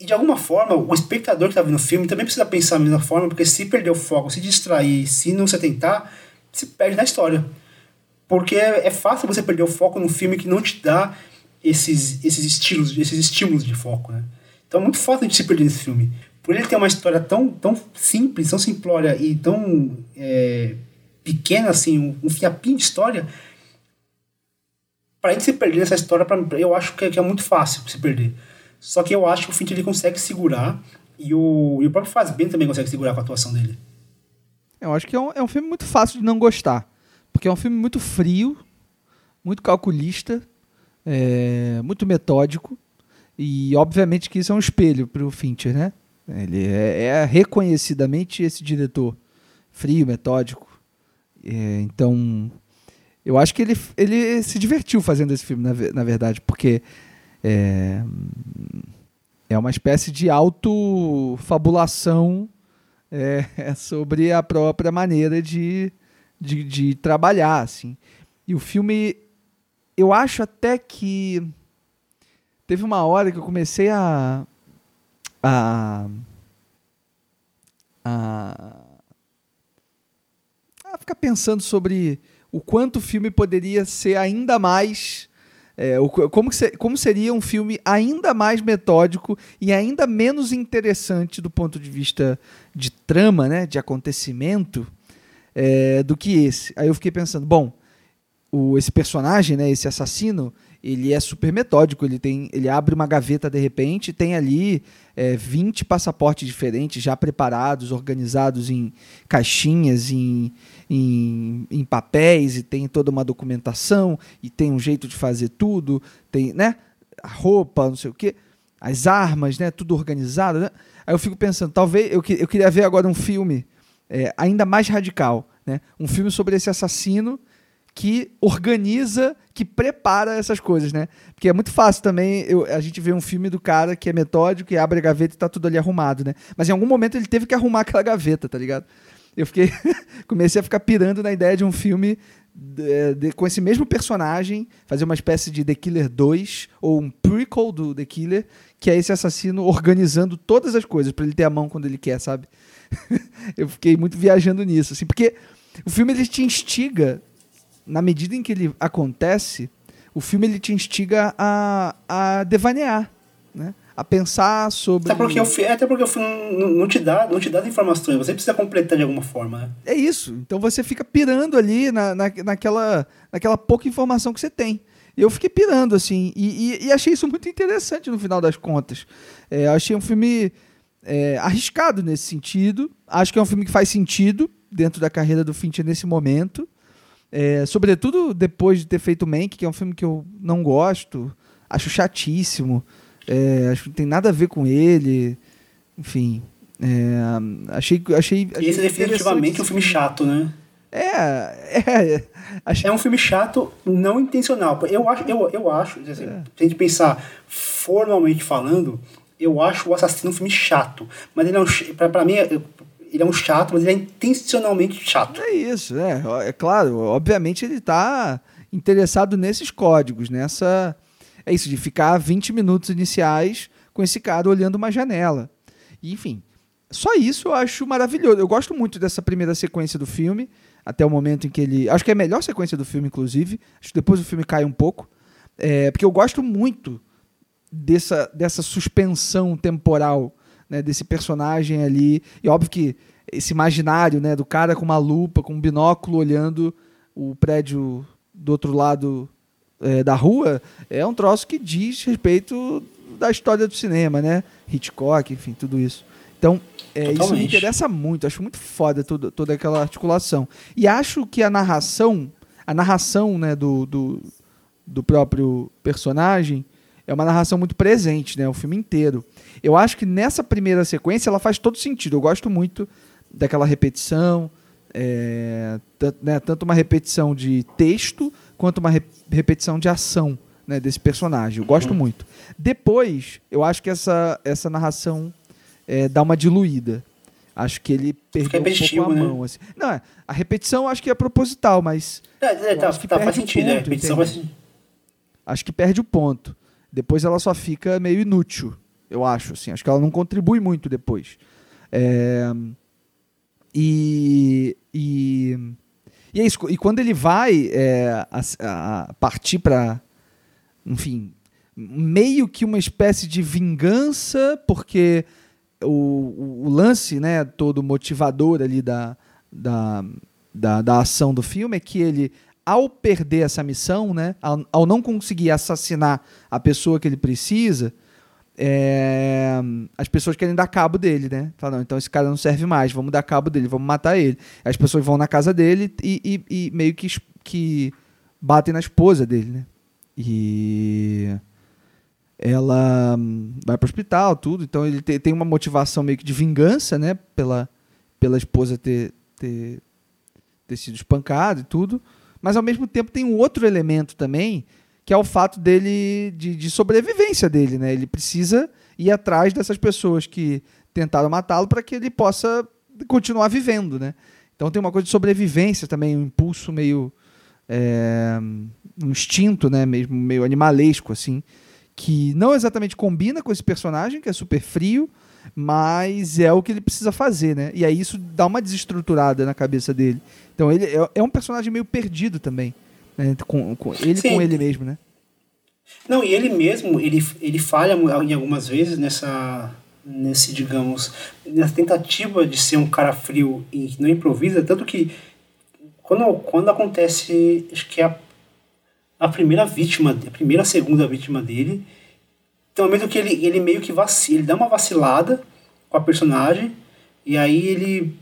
E de alguma forma, o espectador que está vendo o filme também precisa pensar da mesma forma, porque se perder o foco, se distrair, se não se atentar, se perde na história. Porque é, é fácil você perder o foco num filme que não te dá esses, esses estilos, esses estímulos de foco, né? Então é muito fácil de se perder nesse filme. Por ele ter uma história tão, tão simples, tão simplória e tão é, pequena, assim, um, um fiapinho de história, para gente se perder nessa história, pra, eu acho que é, que é muito fácil se perder. Só que eu acho que o Finch ele consegue segurar e o, e o próprio Fazbender também consegue segurar com a atuação dele. Eu acho que é um, é um filme muito fácil de não gostar. Porque é um filme muito frio, muito calculista, é, muito metódico. E obviamente que isso é um espelho para o Fincher, né? Ele é, é, reconhecidamente esse diretor frio, metódico. É, então, eu acho que ele, ele se divertiu fazendo esse filme, na, na verdade, porque é, é uma espécie de autofabulação é, *laughs* sobre a própria maneira de, de, de trabalhar. Assim. E o filme, eu acho até que teve uma hora que eu comecei a. a. a, a ficar pensando sobre o quanto o filme poderia ser ainda mais. É, o, como, como seria um filme ainda mais metódico e ainda menos interessante do ponto de vista de trama, né, de acontecimento, é, do que esse. Aí eu fiquei pensando, bom, o, esse personagem, né, esse assassino, ele é super metódico, ele tem, ele abre uma gaveta de repente, tem ali é, 20 passaportes diferentes já preparados, organizados em caixinhas, em, em, em, papéis, e tem toda uma documentação, e tem um jeito de fazer tudo, tem, né, a roupa, não sei o quê, as armas, né, tudo organizado, né? Aí eu fico pensando, talvez, eu, eu queria ver agora um filme é, ainda mais radical, né, um filme sobre esse assassino que organiza, que prepara essas coisas, né? Porque é muito fácil também eu, a gente ver um filme do cara que é metódico, que abre a gaveta e tá tudo ali arrumado, né? Mas em algum momento ele teve que arrumar *laughs* aquela gaveta, tá ligado? Eu fiquei. *laughs* comecei a ficar pirando na ideia de um filme de, de, com esse mesmo personagem, fazer uma espécie de The Killer 2 ou um prequel do The Killer, que é esse assassino organizando todas as coisas para ele ter a mão quando ele quer, sabe? *laughs* eu fiquei muito viajando nisso, assim, porque o filme ele te instiga na medida em que ele acontece, o filme ele te instiga a, a devanear, né? a pensar sobre. Até porque o, fi até porque o filme não, não, te dá, não te dá as informações, você precisa completar de alguma forma. Né? É isso. Então você fica pirando ali na, na, naquela, naquela pouca informação que você tem. Eu fiquei pirando, assim, e, e, e achei isso muito interessante no final das contas. É, achei um filme é, arriscado nesse sentido. Acho que é um filme que faz sentido dentro da carreira do Fincher nesse momento. É, sobretudo depois de ter feito Mank, que é um filme que eu não gosto, acho chatíssimo, é, acho que não tem nada a ver com ele, enfim. É, achei, achei, achei Esse é definitivamente um filme chato, né? É, é. Acho... É um filme chato, não intencional. Eu acho, eu, eu acho, assim, é. se a gente pensar formalmente falando, eu acho o Assassino um filme chato. Mas ele é um, pra, pra mim, ele é um chato, mas ele é intencionalmente chato. É isso, é. É claro, obviamente ele está interessado nesses códigos, nessa. É isso, de ficar 20 minutos iniciais com esse cara olhando uma janela. enfim, só isso eu acho maravilhoso. Eu gosto muito dessa primeira sequência do filme, até o momento em que ele. Acho que é a melhor sequência do filme, inclusive. Acho que depois o filme cai um pouco. É, porque eu gosto muito dessa, dessa suspensão temporal né, desse personagem ali. E óbvio que esse imaginário né, do cara com uma lupa, com um binóculo olhando o prédio do outro lado é, da rua é um troço que diz respeito da história do cinema, né? Hitchcock, enfim, tudo isso. Então, é, isso me interessa muito, acho muito foda tudo, toda aquela articulação. E acho que a narração, a narração né, do, do, do próprio personagem, é uma narração muito presente, né? O filme inteiro. Eu acho que nessa primeira sequência ela faz todo sentido. Eu gosto muito daquela repetição, é, né, tanto uma repetição de texto quanto uma re repetição de ação né, desse personagem. Eu gosto uhum. muito. Depois, eu acho que essa, essa narração é, dá uma diluída. Acho que ele perdeu um pouco a né? mão. Assim. Não, é, a repetição acho que é proposital, mas. É, é, tá, acho que tá, faz sentido, ponto, é, repetição faz... Acho que perde o ponto. Depois ela só fica meio inútil, eu acho. Assim. Acho que ela não contribui muito depois. É... E, e, e é isso. E quando ele vai é, a, a partir para, enfim, meio que uma espécie de vingança, porque o, o lance, né, todo motivador ali da, da, da, da ação do filme é que ele ao perder essa missão, né, ao, ao, não conseguir assassinar a pessoa que ele precisa, é, as pessoas querem dar cabo dele, né? Falam, então esse cara não serve mais, vamos dar cabo dele, vamos matar ele. As pessoas vão na casa dele e, e, e meio que, que batem na esposa dele, né? E ela vai para o hospital, tudo. Então ele te, tem uma motivação meio que de vingança, né? Pela, pela esposa ter, ter, ter sido espancada e tudo. Mas ao mesmo tempo tem um outro elemento também que é o fato dele de, de sobrevivência dele, né? Ele precisa ir atrás dessas pessoas que tentaram matá-lo para que ele possa continuar vivendo, né? Então tem uma coisa de sobrevivência também, um impulso meio é, um instinto, né? Mesmo meio animalesco assim, que não exatamente combina com esse personagem que é super frio, mas é o que ele precisa fazer, né? E aí isso dá uma desestruturada na cabeça dele. Então ele é, é um personagem meio perdido também. Né? Com, com, ele Sim. com ele mesmo, né? Não, e ele mesmo, ele, ele falha em algumas vezes nessa, nesse, digamos, nessa tentativa de ser um cara frio e não improvisa, tanto que quando, quando acontece, acho que é a, a primeira vítima, a primeira, a segunda vítima dele, tem um momento que ele, ele meio que vacila, ele dá uma vacilada com a personagem, e aí ele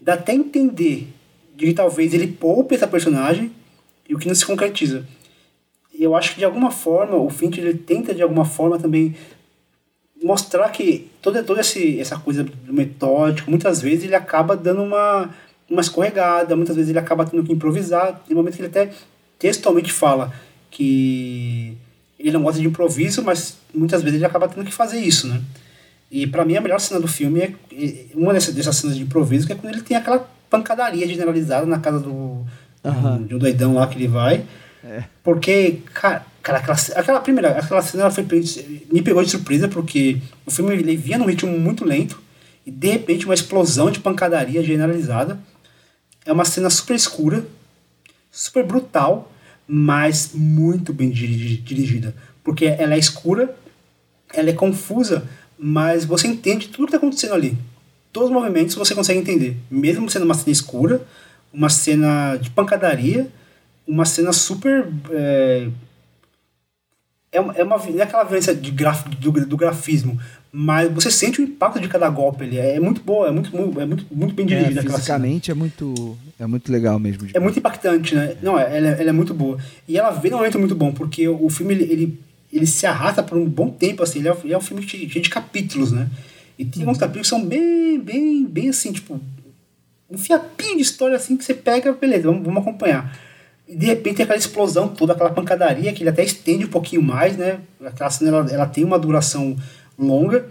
dá até entender de que talvez ele poupe essa personagem, e o que não se concretiza. Eu acho que de alguma forma o Fincher ele tenta de alguma forma também mostrar que toda, toda esse, essa coisa do metódico, muitas vezes ele acaba dando uma, uma escorregada, muitas vezes ele acaba tendo que improvisar. Tem momentos que ele até textualmente fala que ele não gosta de improviso, mas muitas vezes ele acaba tendo que fazer isso, né? E para mim a melhor cena do filme é uma dessas, dessas cenas de improviso, que é quando ele tem aquela pancadaria generalizada na casa do, uhum. de um doidão lá que ele vai. É. Porque, cara, cara aquela, aquela primeira, aquela cena foi, me pegou de surpresa, porque o filme ele vinha num ritmo muito lento, e de repente uma explosão de pancadaria generalizada. É uma cena super escura, super brutal, mas muito bem dirigida. Porque ela é escura, ela é confusa, mas você entende tudo que está acontecendo ali. Todos os movimentos você consegue entender. Mesmo sendo uma cena escura, uma cena de pancadaria, uma cena super. É, é, uma, é, uma, é aquela violência de graf, do, do grafismo, mas você sente o impacto de cada golpe ali. É muito boa, é muito, é muito, muito bem é, dirigida. É, fisicamente é muito, é muito legal mesmo. É muito impactante, né? Não, ela, ela é muito boa. E ela vem num momento muito bom, porque o filme ele, ele, ele se arrasta por um bom tempo, assim. Ele é, ele é um filme cheio de capítulos, né? E tem alguns capítulos que são bem, bem, bem assim, tipo, um fiapinho de história assim que você pega, beleza, vamos, vamos acompanhar. E de repente tem aquela explosão toda, aquela pancadaria que ele até estende um pouquinho mais, né? Aquela cena ela, ela tem uma duração longa,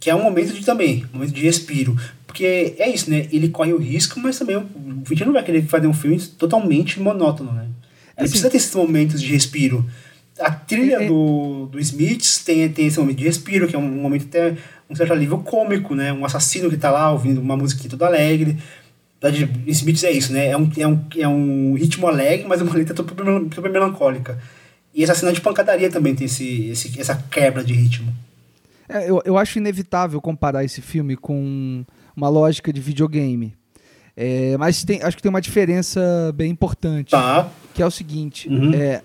que é um momento de também, um momento de respiro. Porque é isso, né? Ele corre o risco, mas também o vídeo não vai querer fazer um filme totalmente monótono, né? Ele assim, precisa ter esses momentos de respiro. A trilha é, é, do, do Smiths tem, tem esse momento de respiro, que é um momento até um certo alívio cômico, né? Um assassino que tá lá ouvindo uma musiquinha toda alegre. Smiths é isso, né? É um, é um, é um ritmo alegre, mas uma letra super, super melancólica. E essa cena de pancadaria também tem esse, esse, essa quebra de ritmo. É, eu, eu acho inevitável comparar esse filme com uma lógica de videogame. É, mas tem, acho que tem uma diferença bem importante. Tá. Que é o seguinte. Uhum. É,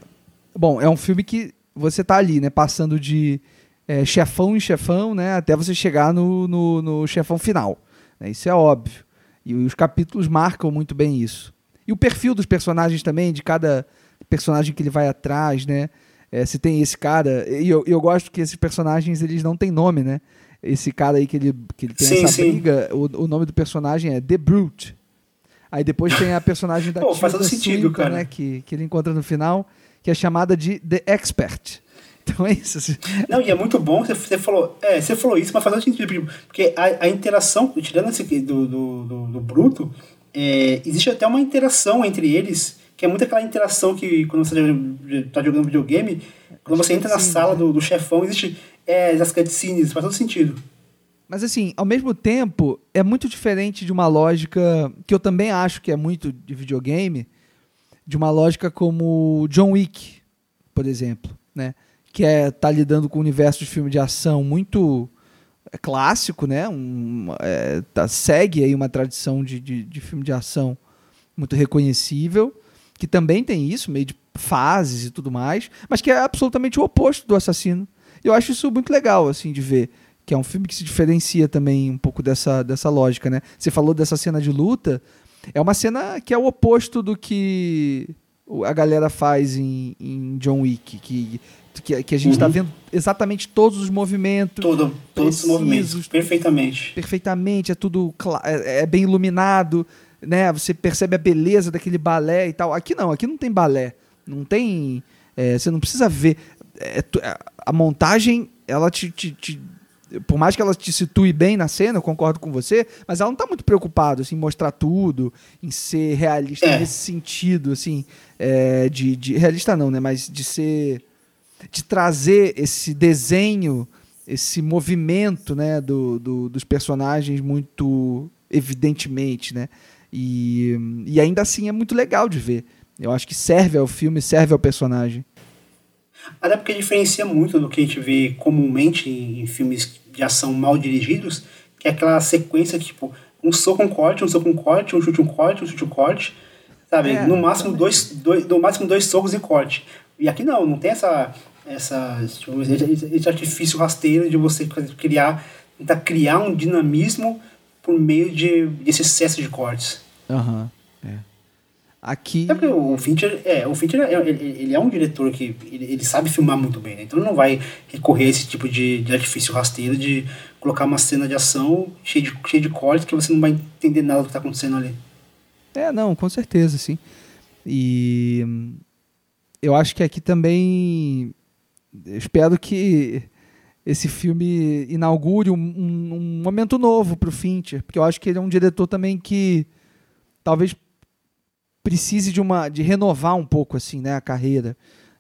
bom, é um filme que você tá ali, né? Passando de é, chefão em chefão, né? Até você chegar no, no, no chefão final. Né, isso é óbvio. E os capítulos marcam muito bem isso. E o perfil dos personagens também, de cada personagem que ele vai atrás, né? É, se tem esse cara. E eu, eu gosto que esses personagens eles não têm nome, né? Esse cara aí que ele, que ele tem Sim, essa sim. briga, o, o nome do personagem é The Brute. Aí depois tem a personagem da *laughs* Pô, faz Tilda sentido, Swinton, cara. né? Que, que ele encontra no final, que é chamada de The Expert. *laughs* Então é isso. assim. Não, e é muito bom, você, você falou, é, você falou isso, mas faz sentido, porque a, a interação, tirando esse aqui do, do, do, do Bruto, é, existe até uma interação entre eles, que é muito aquela interação que quando você está jogando videogame, quando você entra na Sim, sala né? do, do chefão, existe é, as cutscenes, faz todo sentido. Mas assim, ao mesmo tempo, é muito diferente de uma lógica que eu também acho que é muito de videogame, de uma lógica como John Wick, por exemplo, né? Que é tá lidando com um universo de filme de ação muito é, clássico, né? Um, é, tá, segue aí uma tradição de, de, de filme de ação muito reconhecível, que também tem isso, meio de fases e tudo mais, mas que é absolutamente o oposto do Assassino. Eu acho isso muito legal, assim, de ver. Que é um filme que se diferencia também um pouco dessa, dessa lógica, né? Você falou dessa cena de luta. É uma cena que é o oposto do que a galera faz em, em John Wick. Que, que, que a gente está Uhum. vendo exatamente todos os movimentos Todo, todos os movimentos, perfeitamente. perfeitamente, é tudo é, é bem iluminado, né? Você percebe a beleza daquele balé e tal. Aqui não, aqui não tem balé, não tem, é, você não precisa ver É, a- a montagem, ela te, te- te- por mais que ela te situe bem na cena, eu concordo com você, mas ela não está muito preocupada assim, em mostrar tudo, em ser realista É. nesse sentido, assim, é, de, de realista não, né? Mas de ser de trazer esse desenho, esse movimento né, do, do- dos personagens muito evidentemente, né? E, e ainda assim é muito legal de ver. Eu acho que serve ao filme, serve ao personagem. Até porque diferencia muito do que a gente vê comumente em filmes de ação mal dirigidos, que é aquela sequência tipo, um soco, um corte, um soco, um corte, um chute, um corte, um chute, um corte. Sabe? É, no, máximo dois, dois, no máximo dois socos e corte. E aqui não, não tem essa, essa tipo, esse, esse artifício rasteiro de você criar, tentar criar um dinamismo por meio de, desse excesso de cortes. Aham. Aqui. É porque o Fincher, é, o Fincher é, ele, ele é um diretor que ele, ele sabe filmar muito bem, né? Então ele não vai recorrer a esse tipo de, de artifício rasteiro de colocar uma cena de ação cheia de, cheia de cortes que você não vai entender nada do que está acontecendo ali. É, não, com certeza, sim. E eu acho que aqui também. eu Espero que esse filme inaugure um, um- um momento novo pro Fincher, porque eu acho que ele é um diretor também que talvez precise de uma de renovar um pouco assim, né, a carreira.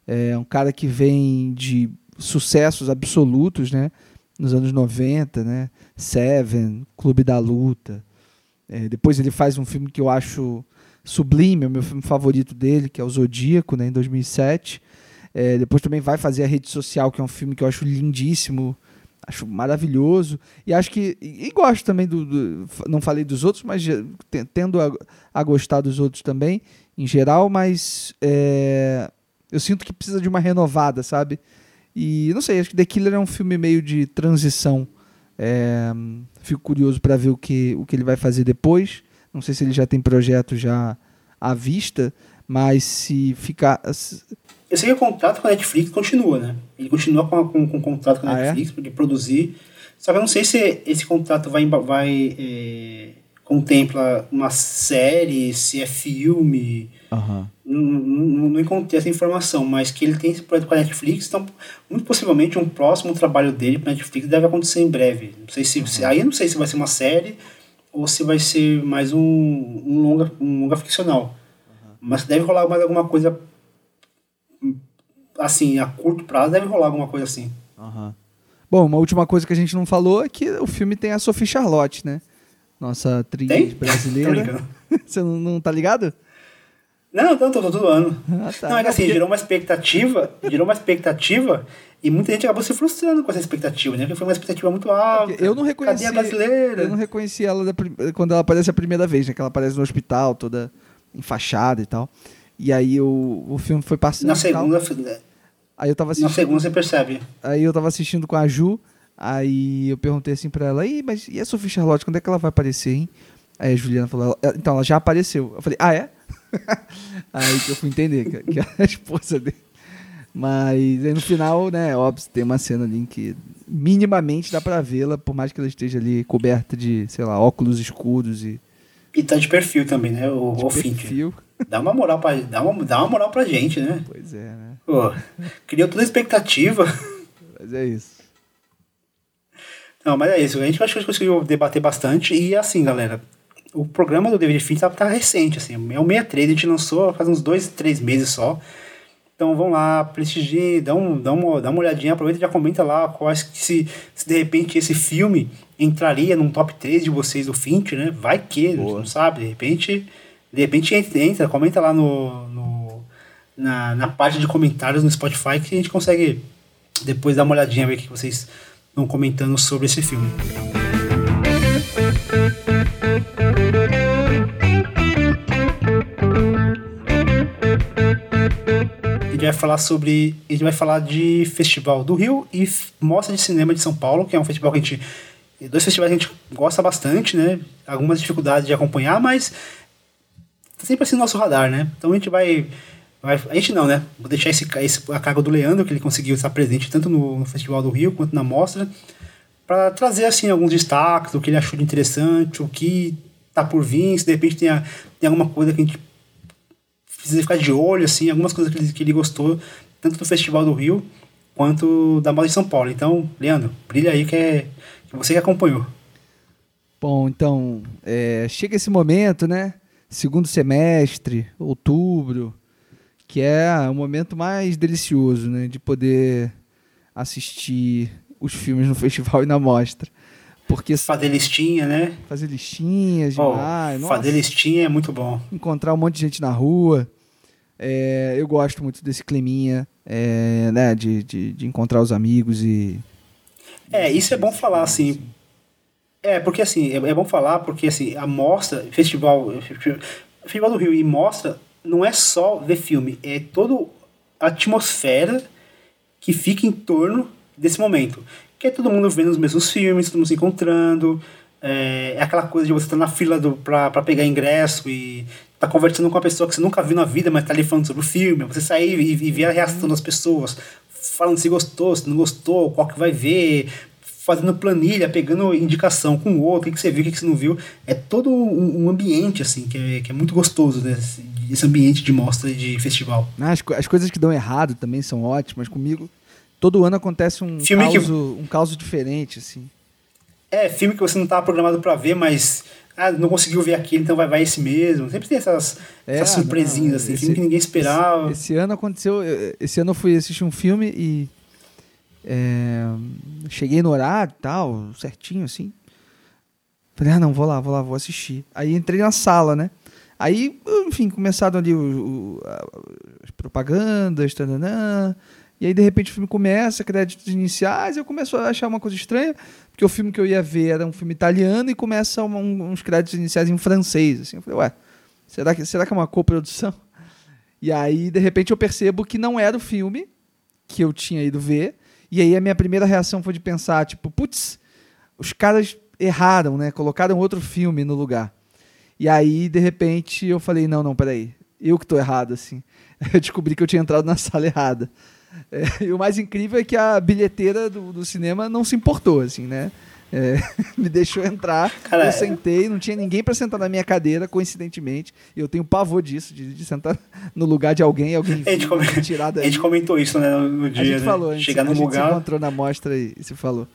É um cara que vem de sucessos absolutos, né, nos anos 90, né? Seven, Clube da Luta. É, depois ele faz um filme que eu acho sublime, é o meu filme favorito dele, que é o Zodíaco, né, em 2007. É, depois também vai fazer a Rede Social, que é um filme que eu acho lindíssimo, acho maravilhoso. E acho que. E, gosto também do, do- Não falei dos outros, mas tendo a, a gostar dos outros também, em geral, mas é, eu sinto que precisa de uma renovada, sabe? E não sei, acho que The Killer é um filme meio de transição. É, fico curioso para ver o que, o que ele vai fazer depois. Não sei se ele já tem projeto já à vista, mas se ficar. Eu sei que o contrato com a Netflix continua, né? Ele continua com, a- com, com o contrato com a Ah, é? Netflix de produzir. Só que eu não sei se esse contrato vai, vai é, contempla uma série, se é filme. Aham. Não, não, não encontrei essa informação, mas que ele tem esse projeto com a Netflix, então muito possivelmente um próximo trabalho dele para Netflix deve acontecer em breve. Não sei se, se- aí eu não sei se vai ser uma série ou se vai ser mais um, um longa um longa ficcional. Mas deve rolar mais alguma coisa assim, a curto prazo deve rolar alguma coisa assim. Aham. Bom, uma última coisa que a gente não falou é que o filme tem a Sophie Charlotte, né? Nossa atriz Tem? Brasileira. *laughs* *laughs* Você não, não tá ligado? Não, não, tô, tô todo ano. *laughs* Ah, tá. Não, é que assim, gerou uma expectativa, gerou uma expectativa e muita gente acabou se frustrando com essa expectativa, né? Porque foi uma expectativa muito alta. Eu não reconheci. Cadê a brasileira? Eu não reconheci ela da quando ela aparece a primeira vez, né? Que ela aparece no hospital, toda enfaixada e tal. E aí o, o filme foi passando. Na segunda, Aí eu tava na assistindo. segunda você percebe. Aí eu tava assistindo com a Ju. Aí eu perguntei assim pra ela, Ih, mas e a Sophie Charlotte, quando é que ela vai aparecer, hein? Aí a Juliana falou, "Ela- então, ela já apareceu. Eu falei, ah, é? *laughs* aí que eu fui entender que, que é a esposa dele. Mas aí no final, né, óbvio, tem uma cena ali em que minimamente dá pra vê-la, por mais que ela esteja ali coberta de, sei lá, óculos escuros e. E tá de perfil também, né? O, o perfil. Dá uma moral pra, dá uma, dá uma moral pra gente, né? Pois é, né? Pô, criou toda a expectativa. Mas é isso. Não, mas é isso. A gente acho que conseguiu debater bastante. E assim, galera, o programa do David Finch tá, tá recente, assim. É o 63, a gente lançou faz uns dois, três meses só. Então vão lá, prestigiem, dá, um, dá, uma, dá uma olhadinha, aproveita e já comenta lá quais que se, se de repente esse filme entraria num top 3 de vocês do Finch, né? Vai que, não sabe, de repente, de repente entra, comenta lá no, no, na, na parte de comentários no Spotify que a gente consegue depois dar uma olhadinha, ver o que vocês estão comentando sobre esse filme. gente vai falar sobre. A gente vai falar de Festival do Rio e Mostra de Cinema de São Paulo, que é um festival que a gente. Dois festivais que a gente gosta bastante, né? Algumas dificuldades de acompanhar, mas tá sempre assim no nosso radar, né? Então a gente vai. vai a gente não, né? Vou deixar esse, esse, a carga do Leandro, que ele conseguiu estar presente tanto no, no Festival do Rio quanto na Mostra, para trazer assim alguns destaques, o que ele achou de interessante, o que tá por vir, se de repente tem, a, tem alguma coisa que a gente precisa ficar de olho, assim, algumas coisas que ele, que ele gostou, tanto do Festival do Rio quanto da Moda de São Paulo. Então, Leandro, brilha aí que é que você que acompanhou. Bom, então, é, chega esse momento, né? Segundo semestre, outubro, que é o momento mais delicioso, né? De poder assistir os filmes no *laughs* festival e na mostra. Porque fazer listinha, né? Fazer listinhas demais. Oh, fazer listinha é muito bom. Encontrar um monte de gente na rua. É, eu gosto muito desse climinha, é, né? De, de, de, encontrar os amigos e. É, isso é bom falar, assim. É, porque assim, é, é bom falar porque assim, a mostra, festival, Festival do Rio e mostra, não é só ver filme, é toda a atmosfera que fica em torno desse momento que é todo mundo vendo os mesmos filmes, todo mundo se encontrando. É, é aquela coisa de você estar na fila do, pra, pra pegar ingresso e tá conversando com uma pessoa que você nunca viu na vida, mas tá ali falando sobre o filme. Você sair e, e ver a reação das pessoas, falando se gostou, se não gostou, qual que vai ver, fazendo planilha, pegando indicação com o outro, o que, você viu, o que, você não viu. É todo um, ambiente, assim, que é, que é muito gostoso desse, esse ambiente de mostra de festival. As, as coisas que dão errado também são ótimas. Comigo, todo ano acontece um filme caso, que... um caso diferente, assim. É, filme que você não estava programado para ver, mas ah, não conseguiu ver aquele, então vai, vai esse mesmo. Sempre tem essas, é, essas surpresinhas, não, assim, esse, filme que ninguém esperava. Esse, esse, ano aconteceu. Esse ano eu fui assistir um filme e. É, cheguei no horário tal, certinho, assim. Falei, ah, não, vou lá, vou lá, vou assistir. Aí entrei na sala, né? Aí, enfim, começaram ali o, o, as propagandas, tananã, e aí, de repente, o filme começa, créditos iniciais, eu começo a achar uma coisa estranha, porque o filme que eu ia ver era um filme italiano e começa um, uns créditos iniciais em francês. Assim. Eu falei, ué, será que, será que é uma coprodução? E aí, de repente, eu percebo que não era o filme que eu tinha ido ver. E aí, a minha primeira reação foi de pensar, tipo, putz, os caras erraram, né? Colocaram outro filme no lugar. E aí, de repente, eu falei, não, não, peraí, eu que estou errado, assim. *laughs* Eu descobri que eu tinha entrado na sala errada. É, e o mais incrível é que a bilheteira do, do cinema não se importou, assim, né? É, *laughs* me deixou entrar, Cara, eu sentei, não tinha ninguém para sentar na minha cadeira, coincidentemente. E eu tenho pavor disso, de, de sentar no lugar de alguém, alguém *laughs* a gente, come... *laughs* tirar daí. A gente comentou isso né, no dia. A gente né? falou, Chegar no a lugar. Se encontrou na mostra e, e se falou.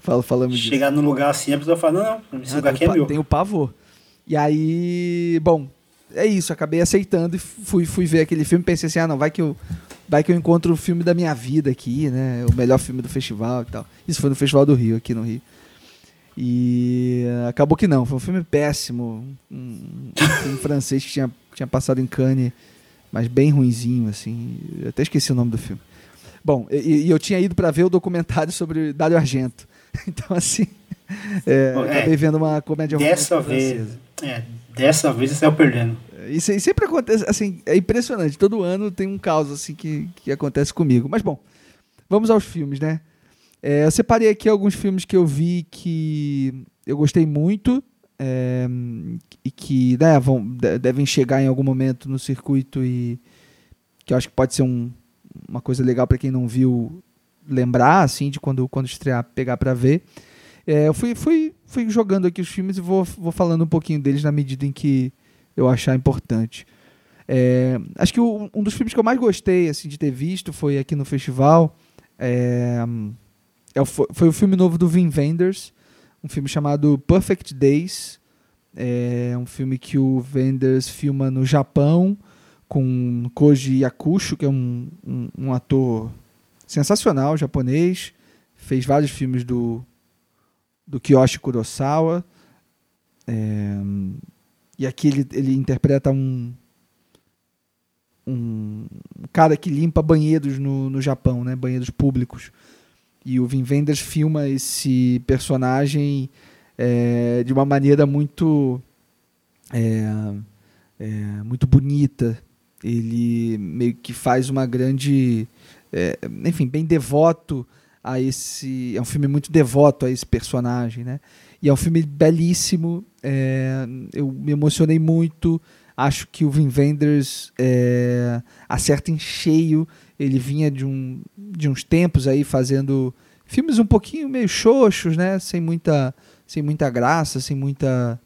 Falo, falamos Chegar disso. no lugar assim, a pessoa fala: não, não, esse ah, lugar aqui é meu. Tenho pavor. E aí, bom, é isso, acabei aceitando e fui, fui ver aquele filme. Pensei assim: ah, não, vai que eu vai que eu encontro o filme da minha vida aqui, né? O melhor filme do festival e tal. Isso foi no Festival do Rio, aqui no Rio. E acabou que não, foi um filme péssimo. Um, filme francês que tinha, tinha passado em Cannes, mas bem ruinzinho, assim. Eu até esqueci o nome do filme. Bom, e, e eu tinha ido para ver o documentário sobre Dario Argento. *laughs* Então, assim, é, Bom, é, acabei vendo uma comédia dessa vez, é, dessa vez você saiu perdendo. Isso, sempre acontece, assim, é impressionante. Todo ano tem um caos assim que, que acontece comigo. Mas bom, vamos aos filmes, né? É, eu separei aqui alguns filmes que eu vi que eu gostei muito é, e que né, vão, devem chegar em algum momento no circuito e que eu acho que pode ser um, uma coisa legal para quem não viu lembrar, assim, de quando, quando estrear, pegar para ver. É, eu fui, fui, fui jogando aqui os filmes e vou, vou falando um pouquinho deles na medida em que eu achar importante. É, acho que o, um dos filmes que eu mais gostei assim, de ter visto foi aqui no festival. É, é, foi, o filme novo do Vin Wenders, um filme chamado Perfect Days. É um filme que o Wenders filma no Japão com Koji Yakusho, que é um, um, um ator sensacional japonês. Fez vários filmes do, do Kiyoshi Kurosawa. É, e aqui ele, ele interpreta um, um cara que limpa banheiros no, no Japão, né? banheiros públicos. E o Vin Wenders filma esse personagem é, de uma maneira muito é, é, muito bonita. Ele meio que faz uma grande, é, enfim, bem devoto a esse. É um filme muito devoto a esse personagem, né? E é um filme belíssimo. É, eu me emocionei muito. Acho que o Vin Wenders é, acerta em cheio. Ele vinha de, um, de uns tempos aí fazendo filmes um pouquinho meio xoxos, né? Sem muita, sem muita graça, sem muita.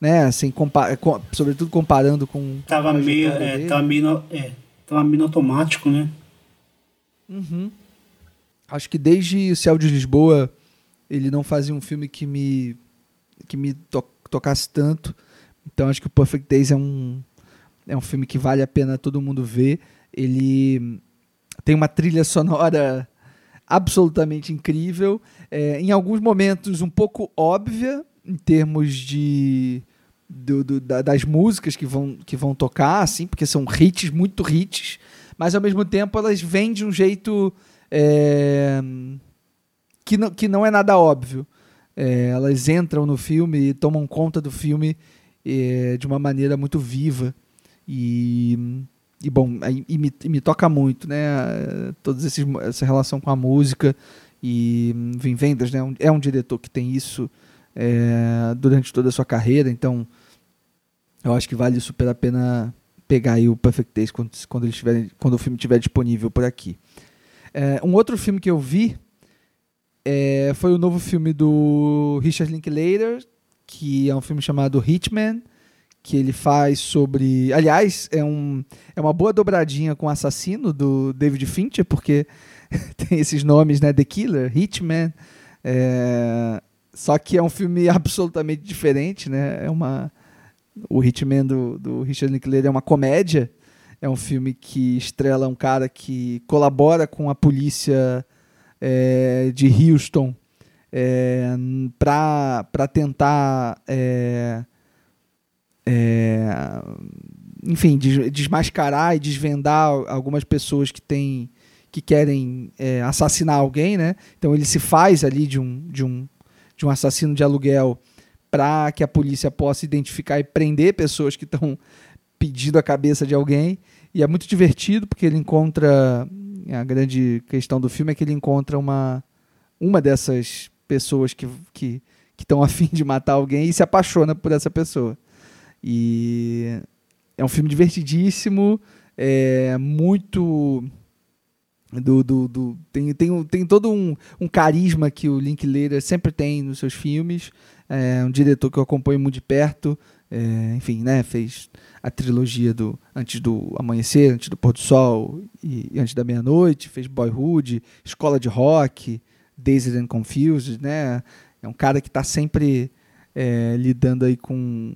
Né? Sem compa com, sobretudo comparando com. Tava meio. É, tava meio, é, tava meio automático, né? Uhum. Acho que desde o Céu de Lisboa ele não fazia um filme que me que me to tocasse tanto. Então acho que o Perfect Days é um é um filme que vale a pena todo mundo ver. Ele tem uma trilha sonora absolutamente incrível, é, em alguns momentos um pouco óbvia em termos de do, do, da, das músicas que vão, que vão tocar, assim, porque são hits, muito hits, mas ao mesmo tempo elas vêm de um jeito é, que, não, que não é nada óbvio. É, elas entram no filme e tomam conta do filme é, de uma maneira muito viva. E, e bom, e me, e me toca muito, né? Toda essa relação com a música. E Vim Vendas né? é um diretor que tem isso é, durante toda a sua carreira, então eu acho que vale super a pena pegar aí o Perfect Days quando, quando, ele estiver, quando o filme estiver disponível por aqui. É, um outro filme que eu vi é, foi o novo filme do Richard Linklater, que é um filme chamado Hitman, que ele faz sobre. Aliás, é, um, é uma boa dobradinha com o assassino do David Fincher, porque *laughs* tem esses nomes, né? The Killer, Hitman. É, só que é um filme absolutamente diferente, né? É uma. O Hitman do, do Richard Linklater é uma comédia é um filme que estrela um cara que colabora com a polícia é, de Houston é, para tentar. É, é, enfim, des desmascarar e desvendar algumas pessoas que têm que querem é, assassinar alguém, né? Então ele se faz ali de um, de um, de um assassino de aluguel para que a polícia possa identificar e prender pessoas que estão pedindo a cabeça de alguém. E é muito divertido porque ele encontra. A grande questão do filme é que ele encontra uma, uma dessas pessoas que estão que, que afim de matar alguém e se apaixona por essa pessoa. E é um filme divertidíssimo, é muito. Do, do, do, tem, tem, tem todo um, um carisma que o Linklater sempre tem nos seus filmes. É um diretor que eu acompanho muito de perto. É, enfim, né, fez a trilogia do Antes do Amanhecer, Antes do Pôr do Sol e, e Antes da Meia-Noite, fez Boyhood, Escola de Rock, Dazed and Confused, né? É um cara que está sempre é, lidando aí com,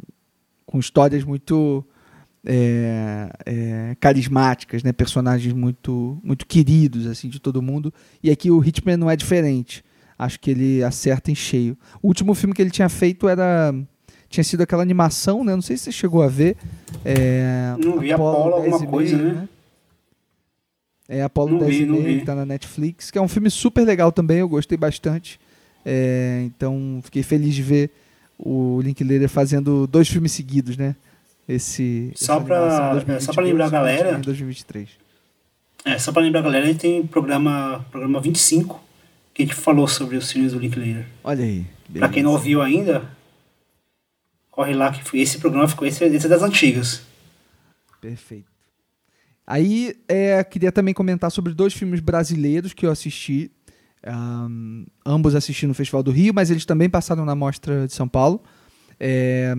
com histórias muito é, é, carismáticas, né? Personagens muito muito queridos assim de todo mundo. E aqui o Hitman não é diferente. Acho que ele acerta em cheio. O último filme que ele tinha feito era tinha sido aquela animação, né? Não sei se você chegou a ver. É, não vi Apolo, Apolo alguma coisa, né? né? É Apolo 10 vi, e meio, que tá na Netflix, que é um filme super legal também, eu gostei bastante. É, então fiquei feliz de ver o Linklater fazendo dois filmes seguidos, né? Esse só para é, só para lembrar a galera, 2023. É, só para lembrar a galera, ele tem programa programa 25 que a gente falou sobre os filmes do Linklater. Olha aí. Para quem não ouviu ainda, corre lá que esse programa ficou esse, esse é das antigas. Perfeito. Aí, é, queria também comentar sobre dois filmes brasileiros que eu assisti. Um, ambos assisti no Festival do Rio, mas eles também passaram na Mostra de São Paulo. É,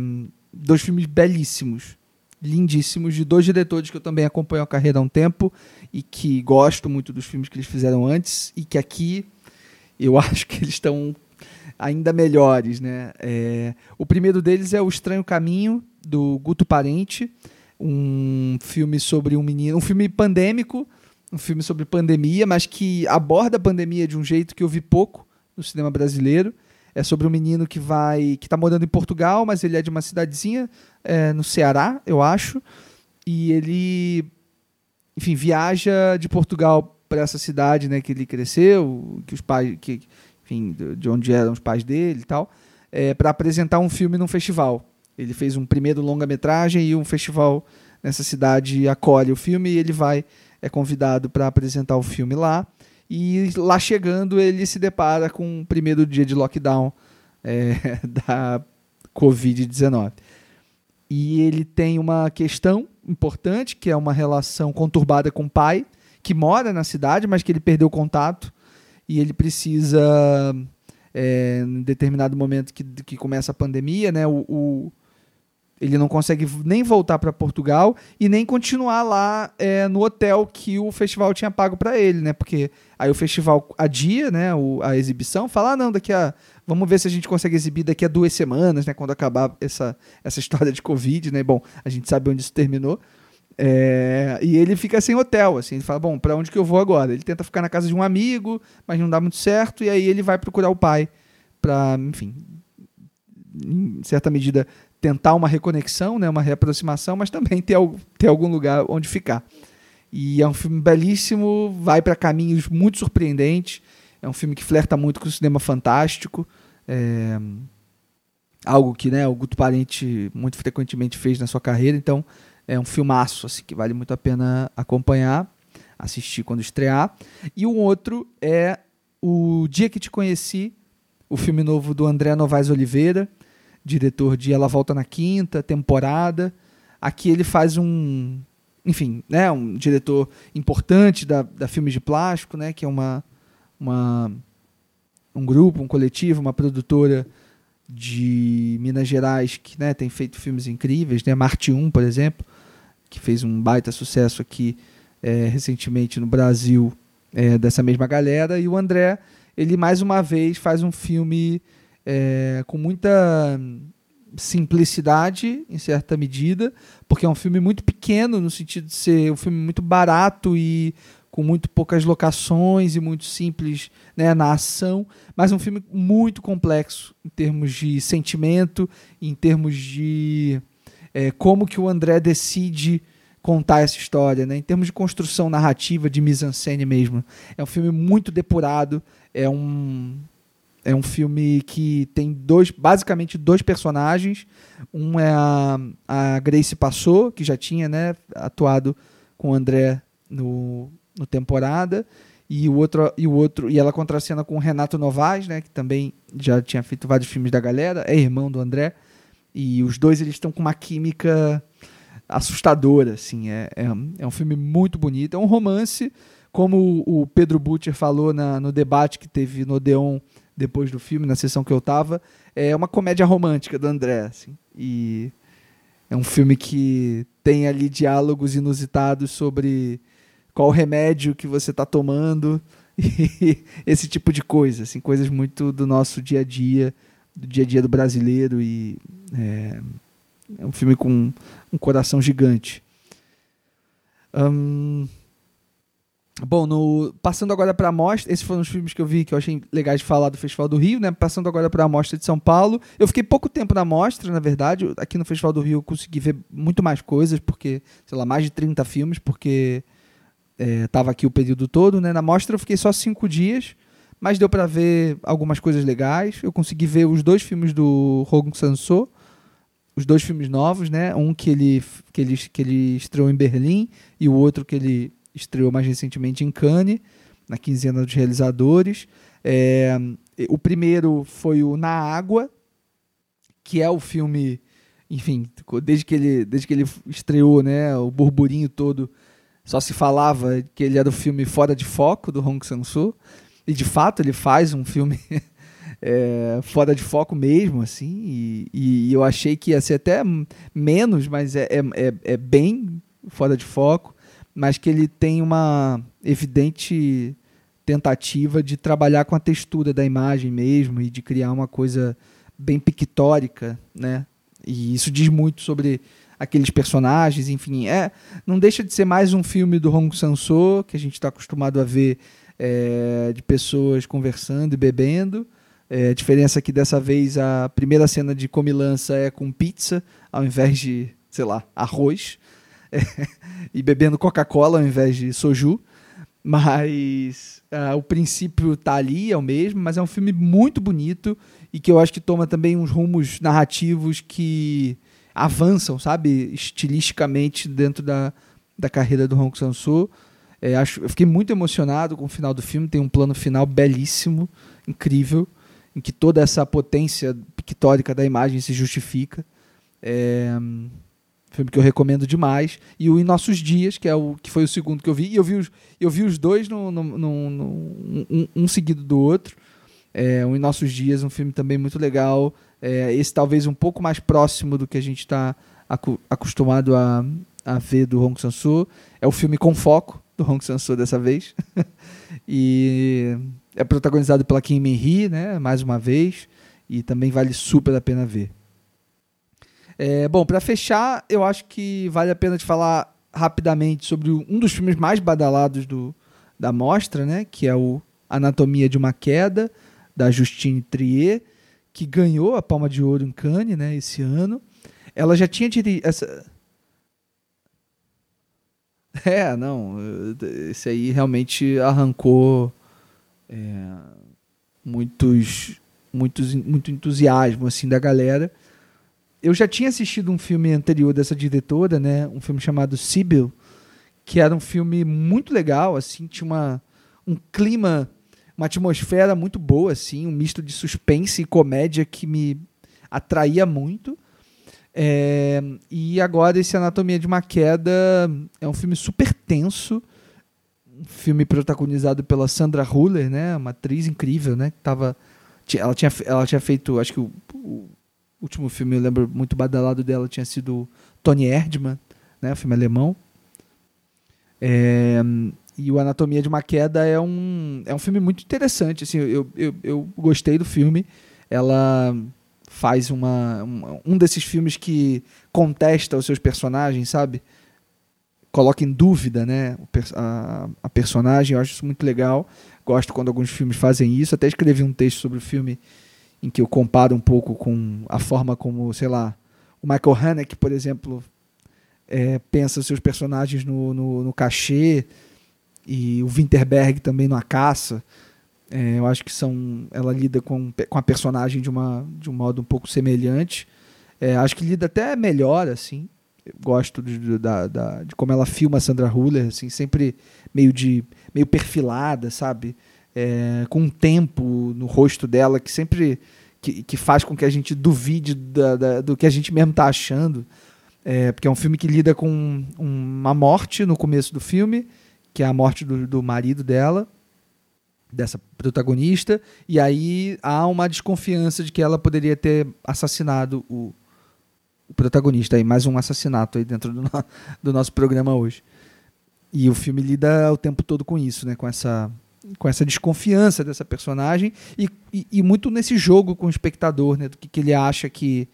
dois filmes belíssimos, lindíssimos, de dois diretores que eu também acompanho a carreira há um tempo e que gosto muito dos filmes que eles fizeram antes e que aqui eu *laughs* acho que eles estão ainda melhores. Né? É, o primeiro deles é O Estranho Caminho, do Guto Parente um filme sobre um menino, um filme pandêmico, um filme sobre pandemia, mas que aborda a pandemia de um jeito que eu vi pouco no cinema brasileiro. É sobre um menino que vai, que está morando em Portugal, mas ele é de uma cidadezinha é, no Ceará, eu acho, e ele, enfim, viaja de Portugal para essa cidade, né, que ele cresceu, que os pais, que, enfim, de onde eram os pais dele e tal, é, para apresentar um filme num festival. Ele fez um primeiro longa-metragem e um festival nessa cidade acolhe o filme e ele vai, é convidado para apresentar o filme lá. E lá chegando, ele se depara com o primeiro dia de lockdown *laughs* é, da Covid-19. E ele tem uma questão importante, que é uma relação conturbada com o pai, que mora na cidade, mas que ele perdeu contato e ele precisa, é, em determinado momento que, que começa a pandemia, né, o, o ele não consegue nem voltar para Portugal e nem continuar lá é, no hotel que o festival tinha pago para ele, né? Porque aí o festival adia, né, o, a exibição, fala, ah, não, daqui a vamos ver se a gente consegue exibir daqui a duas semanas, né, quando acabar essa, essa história de Covid, né? Bom, a gente sabe onde isso terminou. É, e ele fica sem hotel, assim, ele fala, bom, para onde que eu vou agora? Ele tenta ficar na casa de um amigo, mas não dá muito certo, e aí ele vai procurar o pai para, enfim, em certa medida tentar uma reconexão, né, uma reaproximação, mas também ter, ter algum lugar onde ficar. E é um filme belíssimo, vai para caminhos muito surpreendentes. É um filme que flerta muito com o cinema fantástico. É algo que né, o Guto Parente muito frequentemente fez na sua carreira. Então é um filmaço assim, que vale muito a pena acompanhar, assistir quando estrear. E o outro é O Dia que Te Conheci, o filme novo do André Novaes Oliveira diretor de Ela Volta na Quinta temporada. Aqui ele faz um, enfim, né, um diretor importante da, da Filmes de Plástico, né, que é uma, uma, um grupo, um coletivo, uma produtora de Minas Gerais que né, tem feito filmes incríveis, né, Marte 1, por exemplo, que fez um baita sucesso aqui é, recentemente no Brasil é, dessa mesma galera, e o André, ele mais uma vez faz um filme é, com muita simplicidade, em certa medida, porque é um filme muito pequeno, no sentido de ser um filme muito barato e com muito poucas locações e muito simples né, na ação, mas um filme muito complexo em termos de sentimento, em termos de é, como que o André decide contar essa história, né? em termos de construção narrativa, de mise-en-scène mesmo. É um filme muito depurado, é um, é um filme que tem dois, basicamente dois personagens. Um é a, a Grace Passou, que já tinha né, atuado com o André no, no temporada. E o outro e o outro e ela contracena com o Renato Novaes, né, que também já tinha feito vários filmes da galera, é irmão do André. E os dois eles estão com uma química assustadora, assim, é, é, é um filme muito bonito, é um romance, como o Pedro Butcher falou na, no debate que teve no Odeon depois do filme, na sessão que eu tava, é uma comédia romântica do André, assim. E é um filme que tem ali diálogos inusitados sobre qual remédio que você está tomando *laughs* e esse tipo de coisa, assim, coisas muito do nosso dia a dia, do dia a dia do brasileiro e é, é um filme com um coração gigante. Um, Bom, no, passando agora para a mostra, esses foram os filmes que eu vi que eu achei legais de falar do Festival do Rio, né? Passando agora para a mostra de São Paulo. Eu fiquei pouco tempo na mostra, na verdade. Aqui no Festival do Rio eu consegui ver muito mais coisas, porque, sei lá, mais de 30 filmes, porque estava é, aqui o período todo, né? Na mostra eu fiquei só cinco dias, mas deu para ver algumas coisas legais. Eu consegui ver os dois filmes do Hong Sanso, os dois filmes novos, né? Um que ele, que ele, que ele estreou em Berlim e o outro que ele estreou mais recentemente em Cannes, na quinzena dos realizadores. É, o primeiro foi o Na Água, que é o filme, enfim, desde que ele, desde que ele estreou, né, o burburinho todo só se falava que ele era o filme fora de foco do Hong Sang-soo. E de fato ele faz um filme *laughs* é, fora de foco mesmo, assim. E, e, eu achei que ia ser até menos, mas é, é, é, é bem fora de foco. Mas que ele tem uma evidente tentativa de trabalhar com a textura da imagem mesmo e de criar uma coisa bem pictórica, né? E isso diz muito sobre aqueles personagens, enfim, é, não deixa de ser mais um filme do Hong Sang-soo que a gente está acostumado a ver é, de pessoas conversando e bebendo. É, a diferença é que dessa vez a primeira cena de comilança é com pizza ao invés de, sei lá, arroz *laughs* é, e bebendo Coca-Cola ao invés de soju. Mas uh, o princípio tá ali, é o mesmo, mas é um filme muito bonito e que eu acho que toma também uns rumos narrativos que avançam, sabe, estilisticamente dentro da, da carreira do Hong Sang-soo. É, acho, eu fiquei muito emocionado com o final do filme, tem um plano final belíssimo, incrível, em que toda essa potência pictórica da imagem se justifica. É, filme que eu recomendo demais. E o Em Nossos Dias, que é o que foi o segundo que eu vi. E eu vi os, eu vi os dois no, no, no, no um, um, seguido do outro. É, o Em Nossos Dias, um filme também muito legal. É, esse talvez um pouco mais próximo do que a gente está acu acostumado a, a ver do Hong Sang-soo. É o filme com foco do Hong Sang-soo dessa vez. *laughs* e é protagonizado pela Kim Min-hee, né, mais uma vez. E também vale super a pena ver. É, bom, para fechar, eu acho que vale a pena te falar rapidamente sobre um dos filmes mais badalados do, da mostra, né? Que é o Anatomia de uma Queda, da Justine Trier, que ganhou a Palma de Ouro em Cannes, né? Esse ano. Ela já tinha dirigido... Essa... É, não. Esse aí realmente arrancou é, muitos, muitos, muito entusiasmo assim da galera eu já tinha assistido um filme anterior dessa diretora, né? Um filme chamado Sibyl, que era um filme muito legal, assim, tinha uma, um clima, uma atmosfera muito boa, assim, um misto de suspense e comédia que me atraía muito. É, e agora esse Anatomia de uma Queda é um filme super tenso, um filme protagonizado pela Sandra Huller, né? Uma atriz incrível, né? Que tava, ela tinha, ela tinha feito, acho que o, o último filme, eu lembro muito badalado dela, tinha sido Tony Erdmann, né, filme alemão. É, e o Anatomia de uma Queda é um, é um filme muito interessante. Assim, eu, eu, eu gostei do filme. Ela faz uma, um, um desses filmes que contesta os seus personagens, sabe? Coloca em dúvida né, a, a personagem. Eu acho isso muito legal. Gosto quando alguns filmes fazem isso. Até escrevi um texto sobre o filme em que eu comparo um pouco com a forma como, sei lá, o Michael Haneke, por exemplo, é, pensa seus personagens no, no, no, cachê e o Winterberg também no A Caça. É, eu acho que são, ela lida com, com a personagem de, uma, de um modo um pouco semelhante. É, acho que lida até melhor, assim. Eu gosto de, de, da, da, de como ela filma a Sandra Huller, assim, sempre meio de meio perfilada, sabe? É, com um tempo no rosto dela que sempre que, que faz com que a gente duvide da, da, do que a gente mesmo está achando. É, porque é um filme que lida com uma morte no começo do filme, que é a morte do, do marido dela, dessa protagonista, e aí há uma desconfiança de que ela poderia ter assassinado o, o protagonista. Aí, mais um assassinato aí dentro do, no, *laughs* do nosso programa hoje. E o filme lida o tempo todo com isso, né? com essa com essa desconfiança dessa personagem e, e, e, muito nesse jogo com o espectador, né, do que, que ele acha que,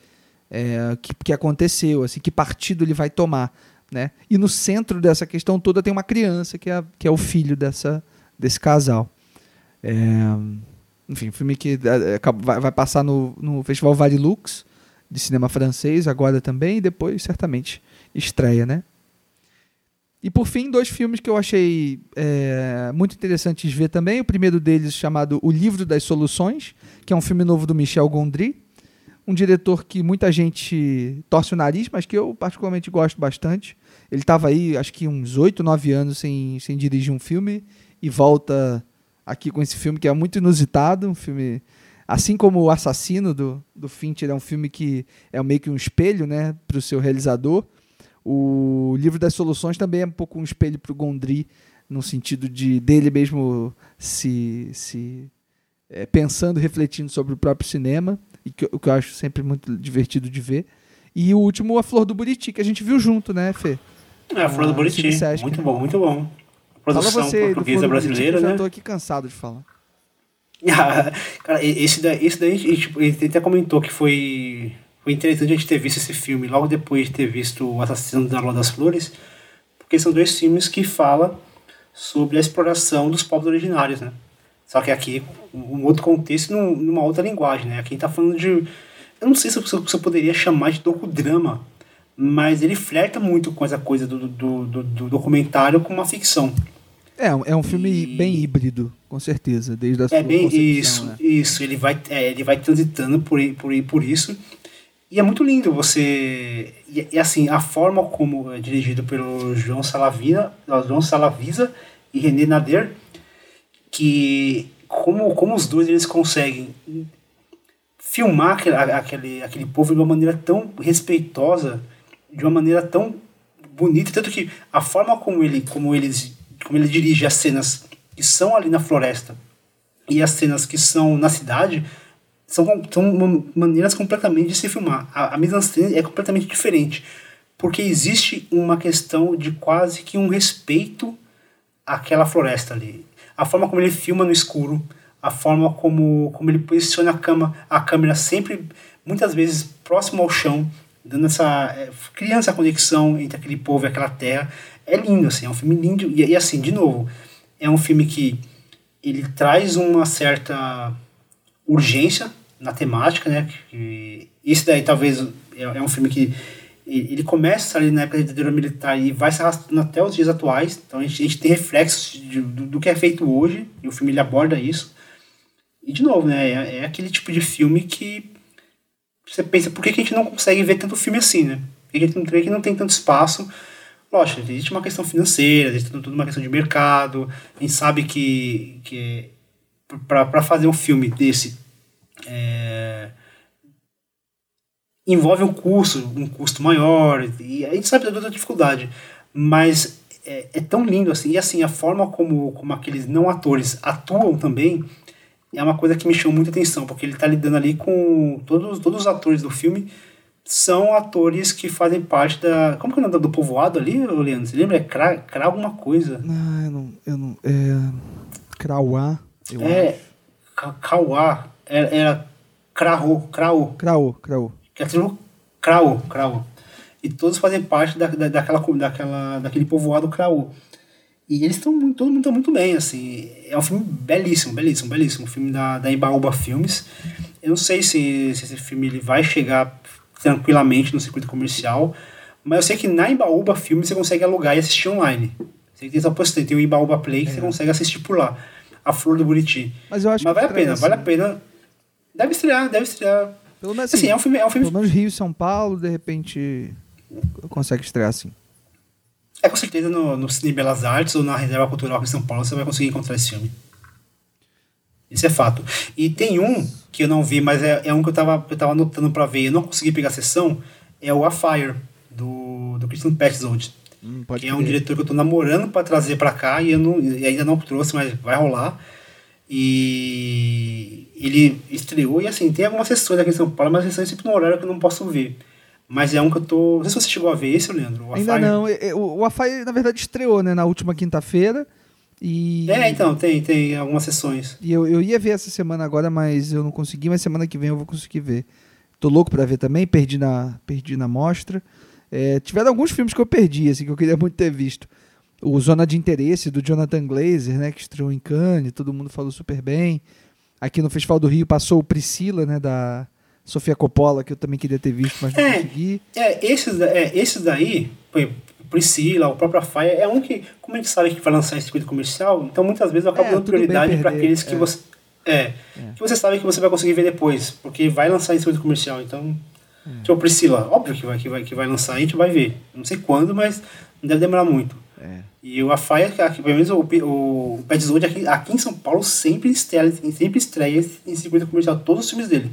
é, que, que aconteceu, assim, que partido ele vai tomar. Né? E no centro dessa questão toda tem uma criança que é, que é o filho dessa, desse casal. É, enfim, filme que é, é, vai, passar no, no Festival Varilux de cinema francês agora também e depois certamente estreia, né? E por fim, dois filmes que eu achei é, muito interessantes ver também. O primeiro deles chamado O Livro das Soluções, que é um filme novo do Michel Gondry, um diretor que muita gente torce o nariz, mas que eu particularmente gosto bastante. Ele estava aí, acho que uns oito, nove anos sem, sem dirigir um filme e volta aqui com esse filme que é muito inusitado, um filme assim como o Assassino do, do Fincher é um filme que é meio que um espelho, né, para o seu realizador. O livro das soluções também é um pouco um espelho para o Gondry, no sentido de dele mesmo se, se é, pensando, refletindo sobre o próprio cinema, e que, o que eu acho sempre muito divertido de ver. E o último, A Flor do Buriti, que a gente viu junto, né, Fê? É, A Flor do Buriti. Muito bom, muito bom. Produção Fala você portuguesa brasileira, Buriti, né? Eu tô aqui cansado de falar. *laughs* cara, esse daí, esse daí tipo, ele até comentou que foi, foi interessante a gente ter visto esse filme logo depois de ter visto O Assassino da Lua das Flores, porque são dois filmes que falam sobre a exploração dos povos originários, né? Só que aqui, um outro contexto, numa outra linguagem, né? Aqui a gente tá falando de... Eu não sei se você poderia chamar de docudrama, mas ele flerta muito com essa coisa do, do, do, do documentário com uma ficção. É, é um filme e... bem híbrido, com certeza, desde a é sua É bem isso, né? isso. Ele vai, é, ele vai transitando por, por, por isso. E é muito lindo você. E, e, assim, a forma como é dirigido pelo João Salavina, João Salavisa e René Nader, que como, como os dois eles conseguem filmar aquele, aquele, aquele povo de uma maneira tão respeitosa, de uma maneira tão bonita, tanto que a forma como ele, como eles como ele dirige as cenas que são ali na floresta e as cenas que são na cidade são, são maneiras completamente de se filmar. A, a mise-en-scène é completamente diferente, porque existe uma questão de quase que um respeito àquela floresta ali. A forma como ele filma no escuro, a forma como, como ele posiciona a, cama, a câmera sempre, muitas vezes, próximo ao chão, dando essa, é, criando essa conexão entre aquele povo e aquela terra é lindo, assim, é um filme lindo. E, e, assim, de novo, é um filme que ele traz uma certa urgência na temática, né? Que, esse daí talvez é, é um filme que ele começa ali na época da ditadura militar e vai se arrastando até os dias atuais. Então a gente, a gente tem reflexos de, do, do, que é feito hoje, e o filme ele aborda isso. E de novo, né? É, é aquele tipo de filme que você pensa, por que, que a gente não consegue ver tanto filme assim, né? Por que a gente não, que não tem tanto espaço Lógico, existe uma questão financeira, existe tudo uma questão de mercado. A gente sabe que, que para fazer um filme desse é, envolve um custo, um custo maior, e a gente sabe da toda a dificuldade. Mas é, é, tão lindo assim, e assim, a forma como, como aqueles não atores atuam também é uma coisa que me chama muita atenção, porque ele está lidando ali com todos, todos os atores do filme são atores que fazem parte da. Como que é o nome do povoado ali, Leandro? Você lembra? É Cra, Cra alguma coisa. Não, eu não. Eu não é. Crauá, eu é. Cauá. Era, era Craô. Craô. Craô, Craô. Que é Craô, Craô. E todos fazem parte da, da, daquela, daquela, daquele povoado Craô. E eles estão muito, todo mundo está muito bem, assim. É um filme belíssimo, belíssimo, belíssimo. Um filme da, da Ibaúba Filmes. Eu não sei se, se esse filme ele vai chegar tranquilamente no circuito comercial. Mas eu sei que na Ibaúba Filme você consegue alugar e assistir online. Você tem essa possibilidade. Tem o Ibaúba Play que é. você consegue assistir por lá. A Flor do Buriti. Mas eu acho Mas vale a pena, vale a pena. Deve estrear, deve estrear. Pelo menos assim, assim, é um filme, é um filme. Pelo menos Rio e São Paulo, de repente, consegue estrear assim. É com certeza no, no Cine Belas Artes ou na Reserva Cultural em São Paulo você vai conseguir encontrar esse filme. Isso é fato. E tem um que eu não vi, mas é, é um que eu tava, eu tava anotando para ver e eu não consegui pegar a sessão, é o A Fire, do, do Christian Petzold. Hum, que é um diretor que eu tô namorando para trazer para cá e eu não, e ainda não trouxe, mas vai rolar. E ele estreou e assim, tem algumas sessões aqui em São Paulo, mas sessões sempre no horário que eu não posso ver. Mas é um que eu tô. Não sei se você chegou a ver esse, Leandro. O Ainda não. O, o Afire, na verdade, estreou, né? Na última quinta-feira. E... É, então, tem, tem algumas sessões. E eu, eu ia ver essa semana agora, mas eu não consegui, mas semana que vem eu vou conseguir ver. Tô louco para ver também, perdi na, perdi na mostra. É, tiveram alguns filmes que eu perdi, assim, que eu queria muito ter visto. O Zona de Interesse, do Jonathan Glazer, né, que estreou em Cannes, todo mundo falou super bem. Aqui no Festival do Rio passou o Priscila, né, da Sofia Coppola, que eu também queria ter visto, mas não é, consegui. É, esses, é, esses daí, Priscila, o próprio Fire, é um que, como a gente sabe que vai lançar em circuito comercial, então muitas vezes eu acabo é, dando prioridade para aqueles que é. você. É, é, que você sabe que você vai conseguir ver depois, porque vai lançar em circuito comercial, então. É. Tipo, Priscila, óbvio que vai, que, vai, que vai lançar, a gente vai ver. Não sei quando, mas não deve demorar muito. É. E o Afire, pelo menos o, o, o Pet Zone aqui, aqui em São Paulo sempre estreia, sempre estreia em circuito comercial todos os filmes dele.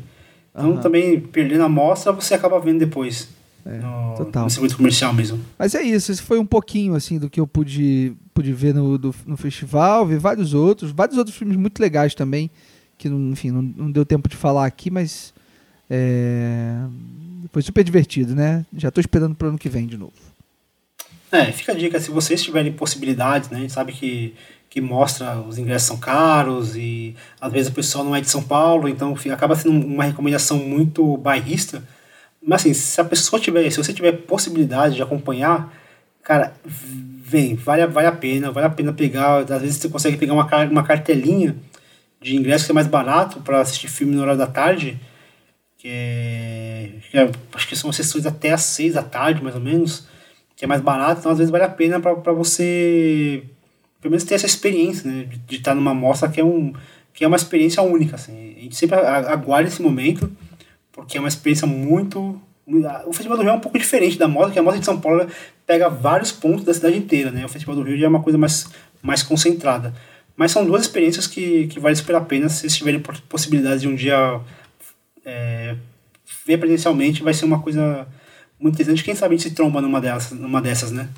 Então também, perdendo a mostra, você acaba vendo depois. É, no, total. no circuito comercial mesmo. Mas é isso, esse foi um pouquinho assim do que eu pude, pude ver no, do- no festival, vi vários outros, vários outros filmes muito legais também, que não- enfim, não, não deu tempo de falar aqui, mas é, foi super divertido, né? Já tô esperando pro ano que vem de novo. É, fica a dica, se vocês tiverem possibilidades, né? A gente sabe que, que mostra os ingressos são caros e às vezes o pessoal não é de São Paulo, então acaba sendo uma recomendação muito bairrista. Mas assim, se a pessoa tiver, se você tiver possibilidade de acompanhar, cara, vem, vale, vale a pena, vale a pena pegar, às vezes você consegue pegar uma, uma cartelinha de ingresso que é mais barato para assistir filme na hora da tarde, que é, que é- acho que são sessões até às seis da tarde, mais ou menos, que é mais barato, então às vezes vale a pena para você pelo menos ter essa experiência, né, de, estar numa mostra que é um que é uma experiência única, assim. A gente sempre aguarda esse momento, porque é uma experiência muito o Festival do Rio é um pouco diferente da mostra, que a mostra de São Paulo pega vários pontos da cidade inteira, né? O Festival do Rio já é uma coisa mais, mais concentrada. Mas são duas experiências que, que vale super a pena se vocês tiverem possibilidade de um dia é, ver presencialmente, vai ser uma coisa muito interessante. Quem sabe a gente se tromba numa dessas, numa dessas né?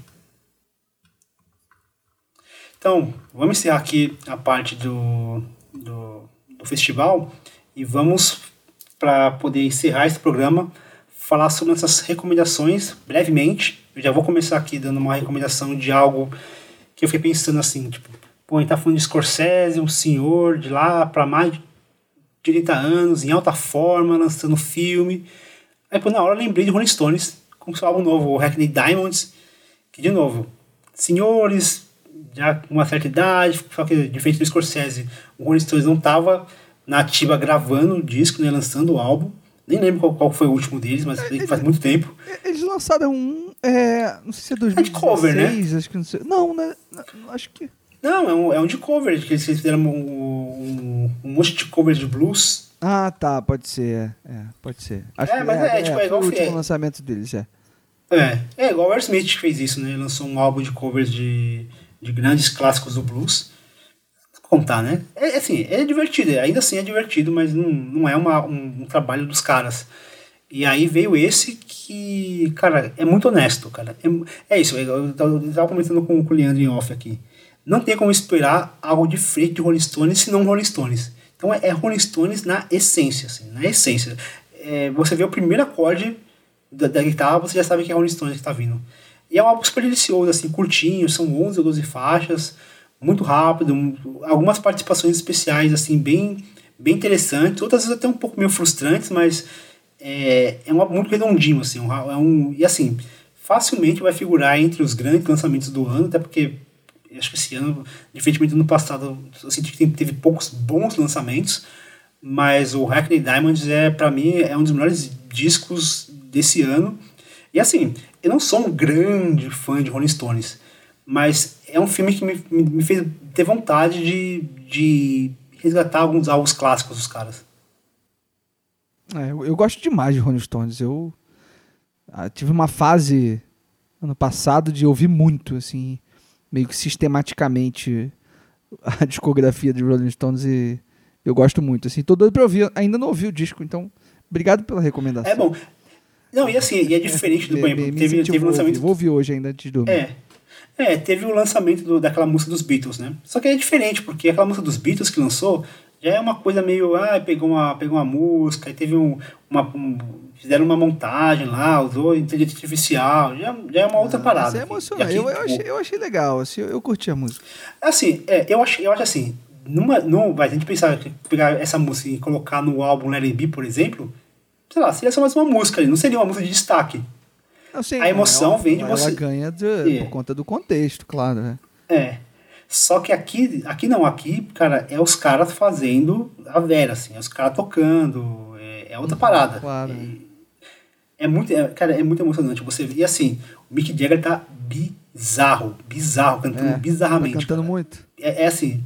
Então, vamos encerrar aqui a parte do, do, do festival e vamos, para poder encerrar esse programa, falar sobre essas recomendações brevemente. Eu já vou começar aqui dando uma recomendação de algo que eu fiquei pensando assim, tipo, pô, a gente tá falando de Scorsese, um senhor de lá para mais de 30 anos, em alta forma, lançando filme. Aí, pô, na hora eu lembrei de Rolling Stones, com seu álbum novo, o Hackney Diamonds, que, de novo, senhores, já com uma certa idade, só que diferente do Scorsese, o Rolling Stones não tava na ativa gravando o disco, né, lançando o álbum. Nem lembro qual, qual foi o último deles, mas faz muito tempo. Eles lançaram um, é, não sei se é 2016, de cover, né? acho que não sei. Não, né? Acho que Não, é um, é um de cover, que eles fizeram um, um, um monte de covers de blues. Ah, tá, pode ser. É, é, pode ser. Acho É, que mas é, tipo, é foi igual o último é. lançamento deles, é. É, é igual o Aerosmith que fez isso, né? Ele lançou um álbum de covers de, de grandes clássicos do blues. Contar, né? É assim, é divertido, ainda assim é divertido, mas não, não é uma, um, um trabalho dos caras. E aí veio esse que, cara, é muito honesto, cara. É, é isso, eu estava comentando com, com o Leandro em off aqui. Não tem como esperar algo diferente de Rolling Stones se não Rolling Stones. Então é, é Rolling Stones na essência, assim, na essência. É, você vê o primeiro acorde da, da guitarra, você já sabe que é Rolling Stones que está vindo. E é um álbum super delicioso, assim, curtinho, são 11 ou 12 faixas, muito rápido, um- algumas participações especiais, assim, bem, bem interessantes, outras vezes até um pouco meio frustrantes, mas é, é um álbum muito redondinho, assim, um, é um, e assim, facilmente vai figurar entre os grandes lançamentos do ano, até porque acho que esse ano, diferentemente do ano passado, eu senti que teve poucos bons lançamentos, mas o Hackney Diamonds é para mim é um dos melhores discos desse ano. E assim, eu não sou um grande fã de Rolling Stones, mas é um filme que me, me, me fez ter vontade de, de resgatar alguns álbuns clássicos dos caras. É, eu, eu gosto demais de Rolling Stones. Eu ah, tive uma fase ano passado de ouvir muito, assim, meio que sistematicamente a *laughs* discografia de Rolling Stones e eu gosto muito. Assim, tô doido pra ouvir. Ainda não ouvi o disco, então obrigado pela recomendação. É bom. Não, e assim, e é diferente do Me- me teve, teve ouvir. lançamento Vou ouvir hoje ainda antes de dormir. É. É, teve o lançamento do- daquela música dos Beatles, né? Só que é diferente, porque aquela música dos Beatles que lançou já é uma coisa meio. Ah, pegou uma, pegou uma música, aí teve um, uma. um- fizeram uma montagem lá, usou inteligência artificial, já, já é uma outra parada. Mas é emocionante. Eu, aqui, eu, tipo, achei, eu achei legal, assim, eu, eu curti a música. Assim, é, eu, acho, eu acho assim, numa, num, vai, a gente pensar, pegar essa música e colocar no álbum Let It Be, por exemplo, sei lá, seria só mais uma música ali, não seria uma música de destaque. Não, sim, A emoção ela, vem de ela você. ganha de- É. por conta do contexto, claro. Né? É. Só que aqui, aqui não, aqui, cara, é os caras fazendo a vera, assim, é os caras tocando, é, é outra parada. claro. É, é muito, é, cara, é muito emocionante você ver. E assim, o Mick Jagger tá bizarro, bizarro, cantando É, bizarramente. Tá cantando cara. muito. É, é assim,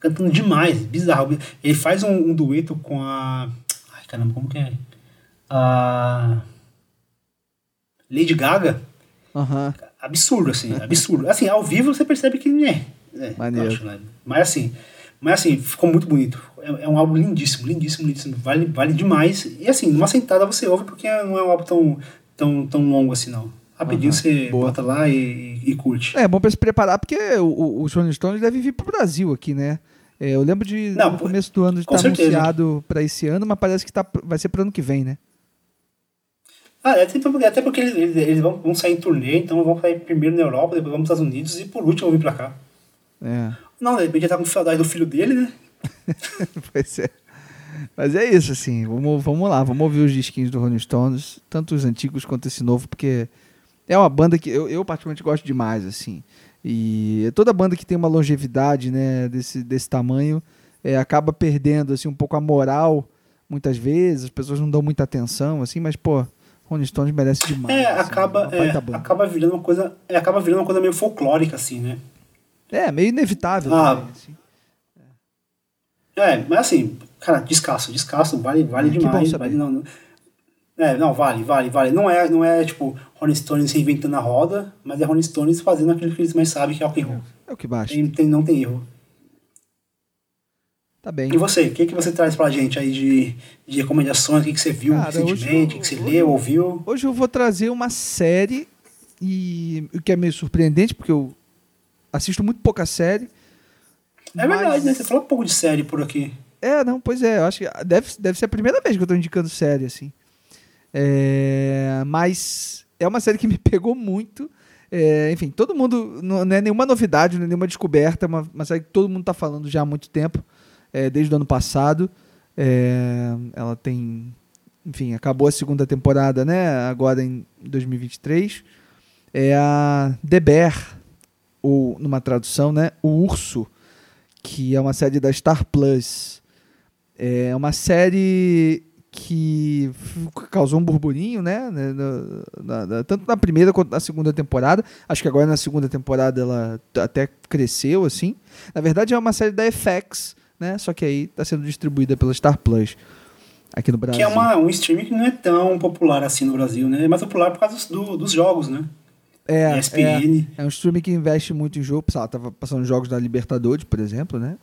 cantando demais, bizarro. Ele faz um, um dueto com a. Ai, caramba, como que é? A. Lady Gaga. Aham. Absurdo, assim, absurdo. Assim, ao vivo você percebe que é. é Maneiro. acho, né? Mas assim, mas assim, ficou muito bonito. É, é um álbum lindíssimo, lindíssimo, lindíssimo. Vale, vale demais. E assim, numa sentada você ouve porque não é um álbum tão, tão, tão longo assim, não. Rapidinho Aham, você boa. bota lá e, e curte. É bom pra se preparar, porque o- o- Rolling Stones devem vir pro Brasil aqui, né? É, eu lembro de Não, no começo do ano de estar certeza. anunciado pra esse ano, mas parece que tá, vai ser pro ano que vem, né? Ah, é até porque, até porque eles, eles, vão, vão sair em turnê, então vão sair primeiro na Europa, depois vão para os Estados Unidos e por último vão vir pra cá. É. Não, de repente já tá com saudade do filho dele, né? *laughs* Pois é. Mas é isso, assim. Vamos, vamos lá, vamos ouvir os disquinhos do Rolling Stones, tanto os antigos quanto esse novo, porque é uma banda que eu, eu particularmente gosto demais, assim. E toda banda que tem uma longevidade, né, desse, desse tamanho, é, acaba perdendo, assim, um pouco a moral, muitas vezes. As pessoas não dão muita atenção, assim, mas, pô, Rolling Stones merece demais. É, assim, acaba, é, acaba virando uma coisa. É, acaba virando uma coisa meio folclórica, assim, né? É, meio inevitável Ah, também, assim. É, mas assim, cara, descasso, descasso, vale, vale É, que demais. Vale, não, não- é, não, vale, vale, vale. Não é, não é tipo Rolling Stones reinventando a roda, mas é Rolling Stones fazendo aquilo que eles mais sabem, que é rock and roll. É o que basta. Tem, tem- não tem erro. Tá bem. E você, o que, que você traz pra gente aí de, de recomendações? O que, que você viu Cara, recentemente? O que, que você hoje- leu, ouviu? Hoje eu vou trazer uma série e o que é meio surpreendente porque eu assisto muito pouca série. É mas- verdade, né? Você falou um pouco de série por aqui. É, não, pois é, eu acho que deve, deve ser a primeira vez que eu tô indicando série assim. É, mas é uma série que me *laughs* pegou muito. É, enfim, todo mundo. Não, não é nenhuma novidade, não é nenhuma descoberta, é uma, uma série que todo mundo tá falando já há muito tempo, é, desde o ano passado. É, ela tem. Enfim, acabou a segunda temporada, né? Agora em 2023. É a The Bear, ou numa tradução, né? O Urso, que é uma série da Star Plus. É uma série que causou um burburinho, né? né, na- na- tanto na primeira quanto na segunda temporada. Acho que agora na segunda temporada ela até cresceu, assim. Na verdade é uma série da FX, né? Só que aí está sendo distribuída pela Star Plus aqui no Brasil. Que é uma, um streaming que não é tão popular assim no Brasil, né? É mais popular por causa do- dos jogos, né? É, é, ESPN. é um streaming que investe muito em jogo. Sei lá, tava passando jogos da Libertadores, por exemplo, né?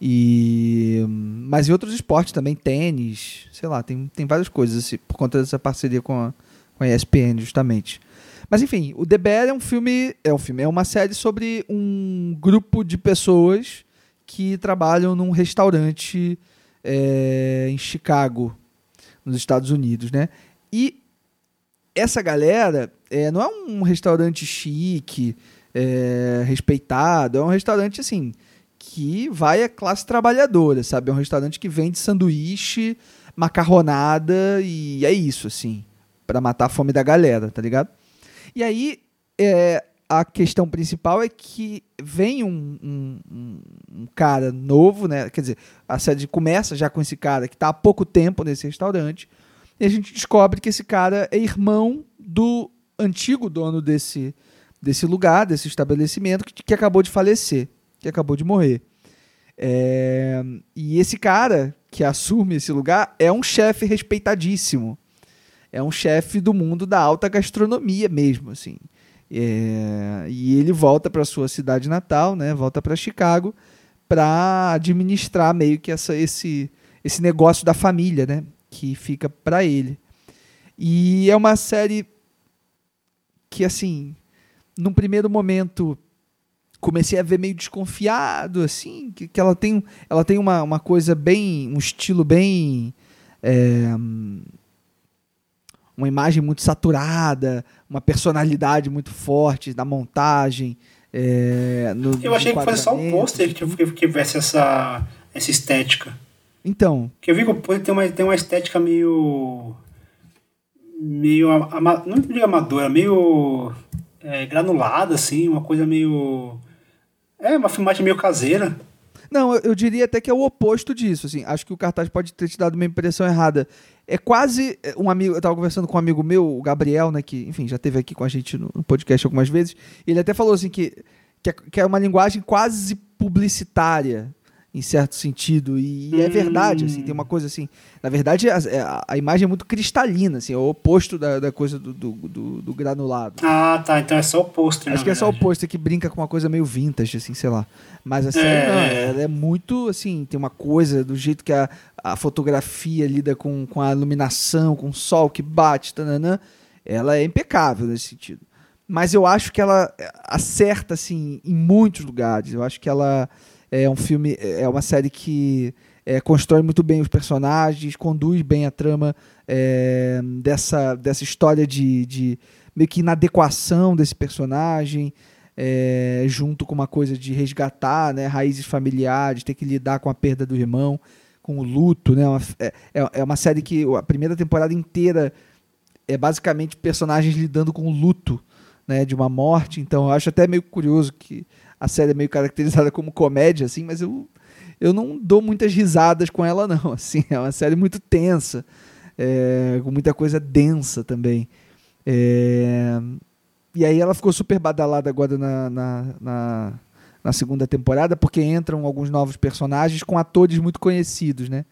E, mas em outros esportes também, tênis, sei lá, tem, tem várias coisas assim, por conta dessa parceria com a, com a ESPN, justamente. Mas enfim, o The Bear é um filme, é um filme, é uma série sobre um grupo de pessoas que trabalham num restaurante é, em Chicago, nos Estados Unidos, né? E essa galera é, não é um restaurante chique, é, respeitado, é um restaurante assim que vai a classe trabalhadora, sabe? É um restaurante que vende sanduíche, macarronada e é isso, assim, Pra matar a fome da galera, tá ligado? E aí, é, a questão principal é que vem um, um- um- cara novo, né? Quer dizer, a série começa já com esse cara que tá há pouco tempo nesse restaurante e a gente descobre que esse cara é irmão do antigo dono desse, desse lugar, desse estabelecimento, que, que acabou de falecer, que acabou de morrer. É, e esse cara que assume esse lugar é um chefe respeitadíssimo. É um chefe do mundo da alta gastronomia mesmo, assim. É, e ele volta para sua cidade natal, né? Volta para Chicago para administrar meio que essa, esse, esse negócio da família, né? Que fica para ele. E é uma série que, assim, num primeiro momento comecei a ver meio desconfiado, assim, que, que ela tem, ela tem uma, uma coisa bem, um estilo bem. é, uma imagem muito saturada, uma personalidade muito forte da montagem. é, no- Eu achei que fosse só o enquadramento. pôster que, que, que tivesse essa, essa estética. Então, Porque eu vi que tem uma, tem uma estética meio. meio. ama- não digo amadora, meio. é, granulada, assim, uma coisa meio. É, uma filmagem meio caseira. Não, eu, eu diria até que é o oposto disso. Assim. Acho que o cartaz pode ter te dado uma impressão errada. É quase é, um amigo. Eu estava conversando com um amigo meu, o Gabriel, né? Que, enfim, já esteve aqui com a gente no, no podcast algumas vezes. Ele até falou assim que, que, é, que é uma linguagem quase publicitária, em certo sentido. E, é Hum. verdade, assim, tem uma coisa assim. Na verdade, a, a- a imagem é muito cristalina, assim, é o oposto da, da coisa do, do, do- do granulado. Ah, tá. Então é só o pôster. Acho que é só o verdade. pôster que brinca com uma coisa meio vintage, assim, sei lá. Mas a série, É. não, ela é muito, assim, tem uma coisa do jeito que a, a fotografia lida com, com a iluminação, com o sol que bate, tananã. ela é impecável nesse sentido. Mas eu acho que ela acerta assim em muitos lugares. Eu acho que ela é um filme, é uma série que é, constrói muito bem os personagens, conduz bem a trama é, dessa, dessa história de, de meio que inadequação desse personagem, é, junto com uma coisa de resgatar né, raízes familiares, ter que lidar com a perda do irmão, com o luto. Né, uma, é, é, é uma série que a primeira temporada inteira é basicamente personagens lidando com o luto né, de uma morte. Então eu acho até meio curioso que a série é meio caracterizada como comédia, assim, mas eu eu não dou muitas risadas com ela, não. *laughs* Assim, é uma série muito tensa, é, com muita coisa densa também. É, e aí ela ficou super badalada agora na, na, na, na, segunda temporada, porque entram alguns novos personagens com atores muito conhecidos, né?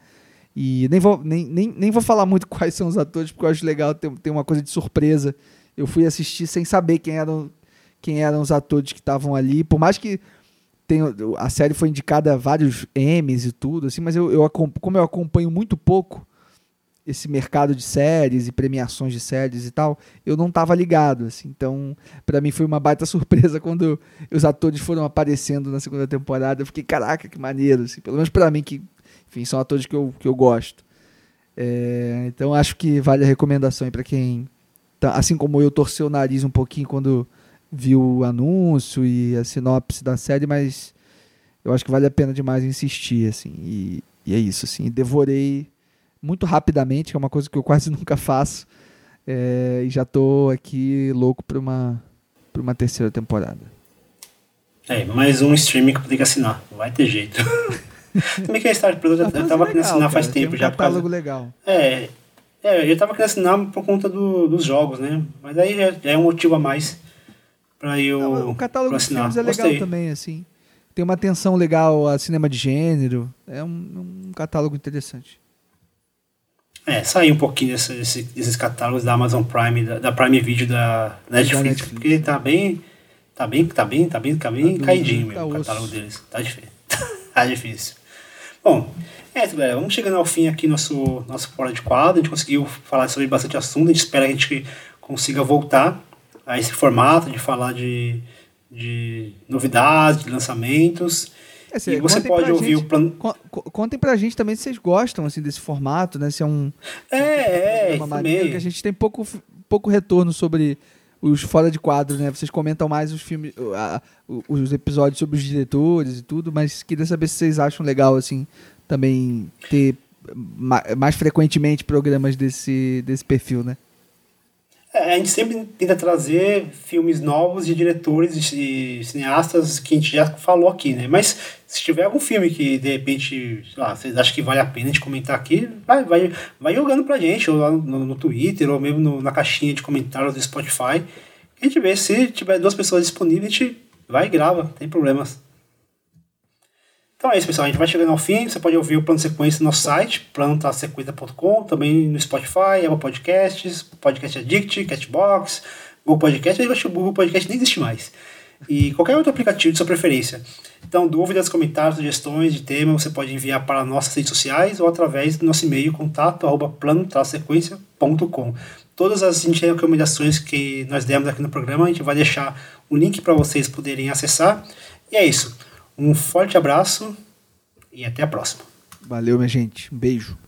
E nem vou, nem, nem, nem vou falar muito *laughs* quais são os atores, porque eu acho legal ter, ter uma coisa de surpresa. Eu fui assistir sem saber quem eram, quem eram os atores que estavam ali, por mais que tem, a série foi indicada a vários Emmys e tudo, assim, mas eu, eu, como eu acompanho muito pouco esse mercado de séries e premiações de séries e tal, eu não estava ligado, assim. Então, para mim foi uma baita *laughs* surpresa quando os atores foram aparecendo na segunda temporada. Eu fiquei, caraca, que maneiro, assim. Pelo menos para mim que, enfim, são atores que eu, que eu gosto. É, então, acho que vale a recomendação para quem, tá, assim como eu torceu o nariz um pouquinho quando viu o anúncio e a sinopse da série, mas eu acho que vale a pena demais insistir, assim. E, e é isso, assim. Devorei muito rapidamente, que é uma coisa que eu quase *laughs* nunca faço. É, e já tô aqui louco para uma, pra uma terceira temporada. É, mais um streaming que eu tenho que assinar. Vai ter jeito. *laughs* Também que a Star Plus eu, eu tava querendo assinar cara, faz tempo um já. Um catálogo causa... legal. É, é, eu tava querendo assinar por conta do, dos jogos, né? Mas aí já é um motivo a mais para eu Não, O catálogo de filmes é legal Gostei. também, assim. Tem uma atenção legal a cinema de gênero. É um, um catálogo interessante. É, sair um pouquinho desse, desse, desses catálogos da Amazon Prime, da, da Prime Video da Netflix, da Netflix, porque tá bem. Tá bem, tá bem, tá bem, tá bem tá caidinho tá o catálogo deles. Tá difícil. *laughs* tá difícil. Bom, é isso, galera. Vamos chegando ao fim aqui nosso nosso fora de quadro. A gente conseguiu falar sobre bastante assunto. A gente espera que a gente consiga voltar a esse formato de falar de, de novidades, de lançamentos. É, e você pode ouvir gente, o plano. Contem pra gente também se vocês gostam assim, desse formato, né? Se é um. É, é, uma maneira que a gente tem pouco, pouco retorno sobre os fora de quadro, né? Vocês comentam mais os filmes, os episódios sobre os diretores e tudo, mas queria saber se vocês acham legal, assim, também ter mais frequentemente programas desse, desse perfil, né? É, a gente sempre tenta trazer filmes novos de diretores e cineastas que a gente já falou aqui, né? Mas se tiver algum filme que de repente, sei lá, vocês acham que vale a pena a gente comentar aqui, vai, vai, vai jogando pra gente, ou lá no, no Twitter, ou mesmo no, na caixinha de comentários do Spotify. A gente vê se tiver duas pessoas disponíveis, a gente vai e grava, não tem problemas. Então é isso, pessoal. A gente vai chegando ao fim. Você pode ouvir o plano sequência no nosso site, plano-sequência.com, também no Spotify, Apple Podcasts, Podcast Addict, Catbox, Google Podcast. Eu acho que o Google Podcast nem existe mais. E qualquer outro aplicativo de sua preferência. Então, dúvidas, comentários, sugestões de tema, você pode enviar para nossas redes sociais ou através do nosso e-mail contato plano-sequência.com. Todas as recomendações que nós demos aqui no programa, a gente vai deixar o link para vocês poderem acessar. E é isso. Um forte abraço e até a próxima. Valeu, minha gente. Um beijo.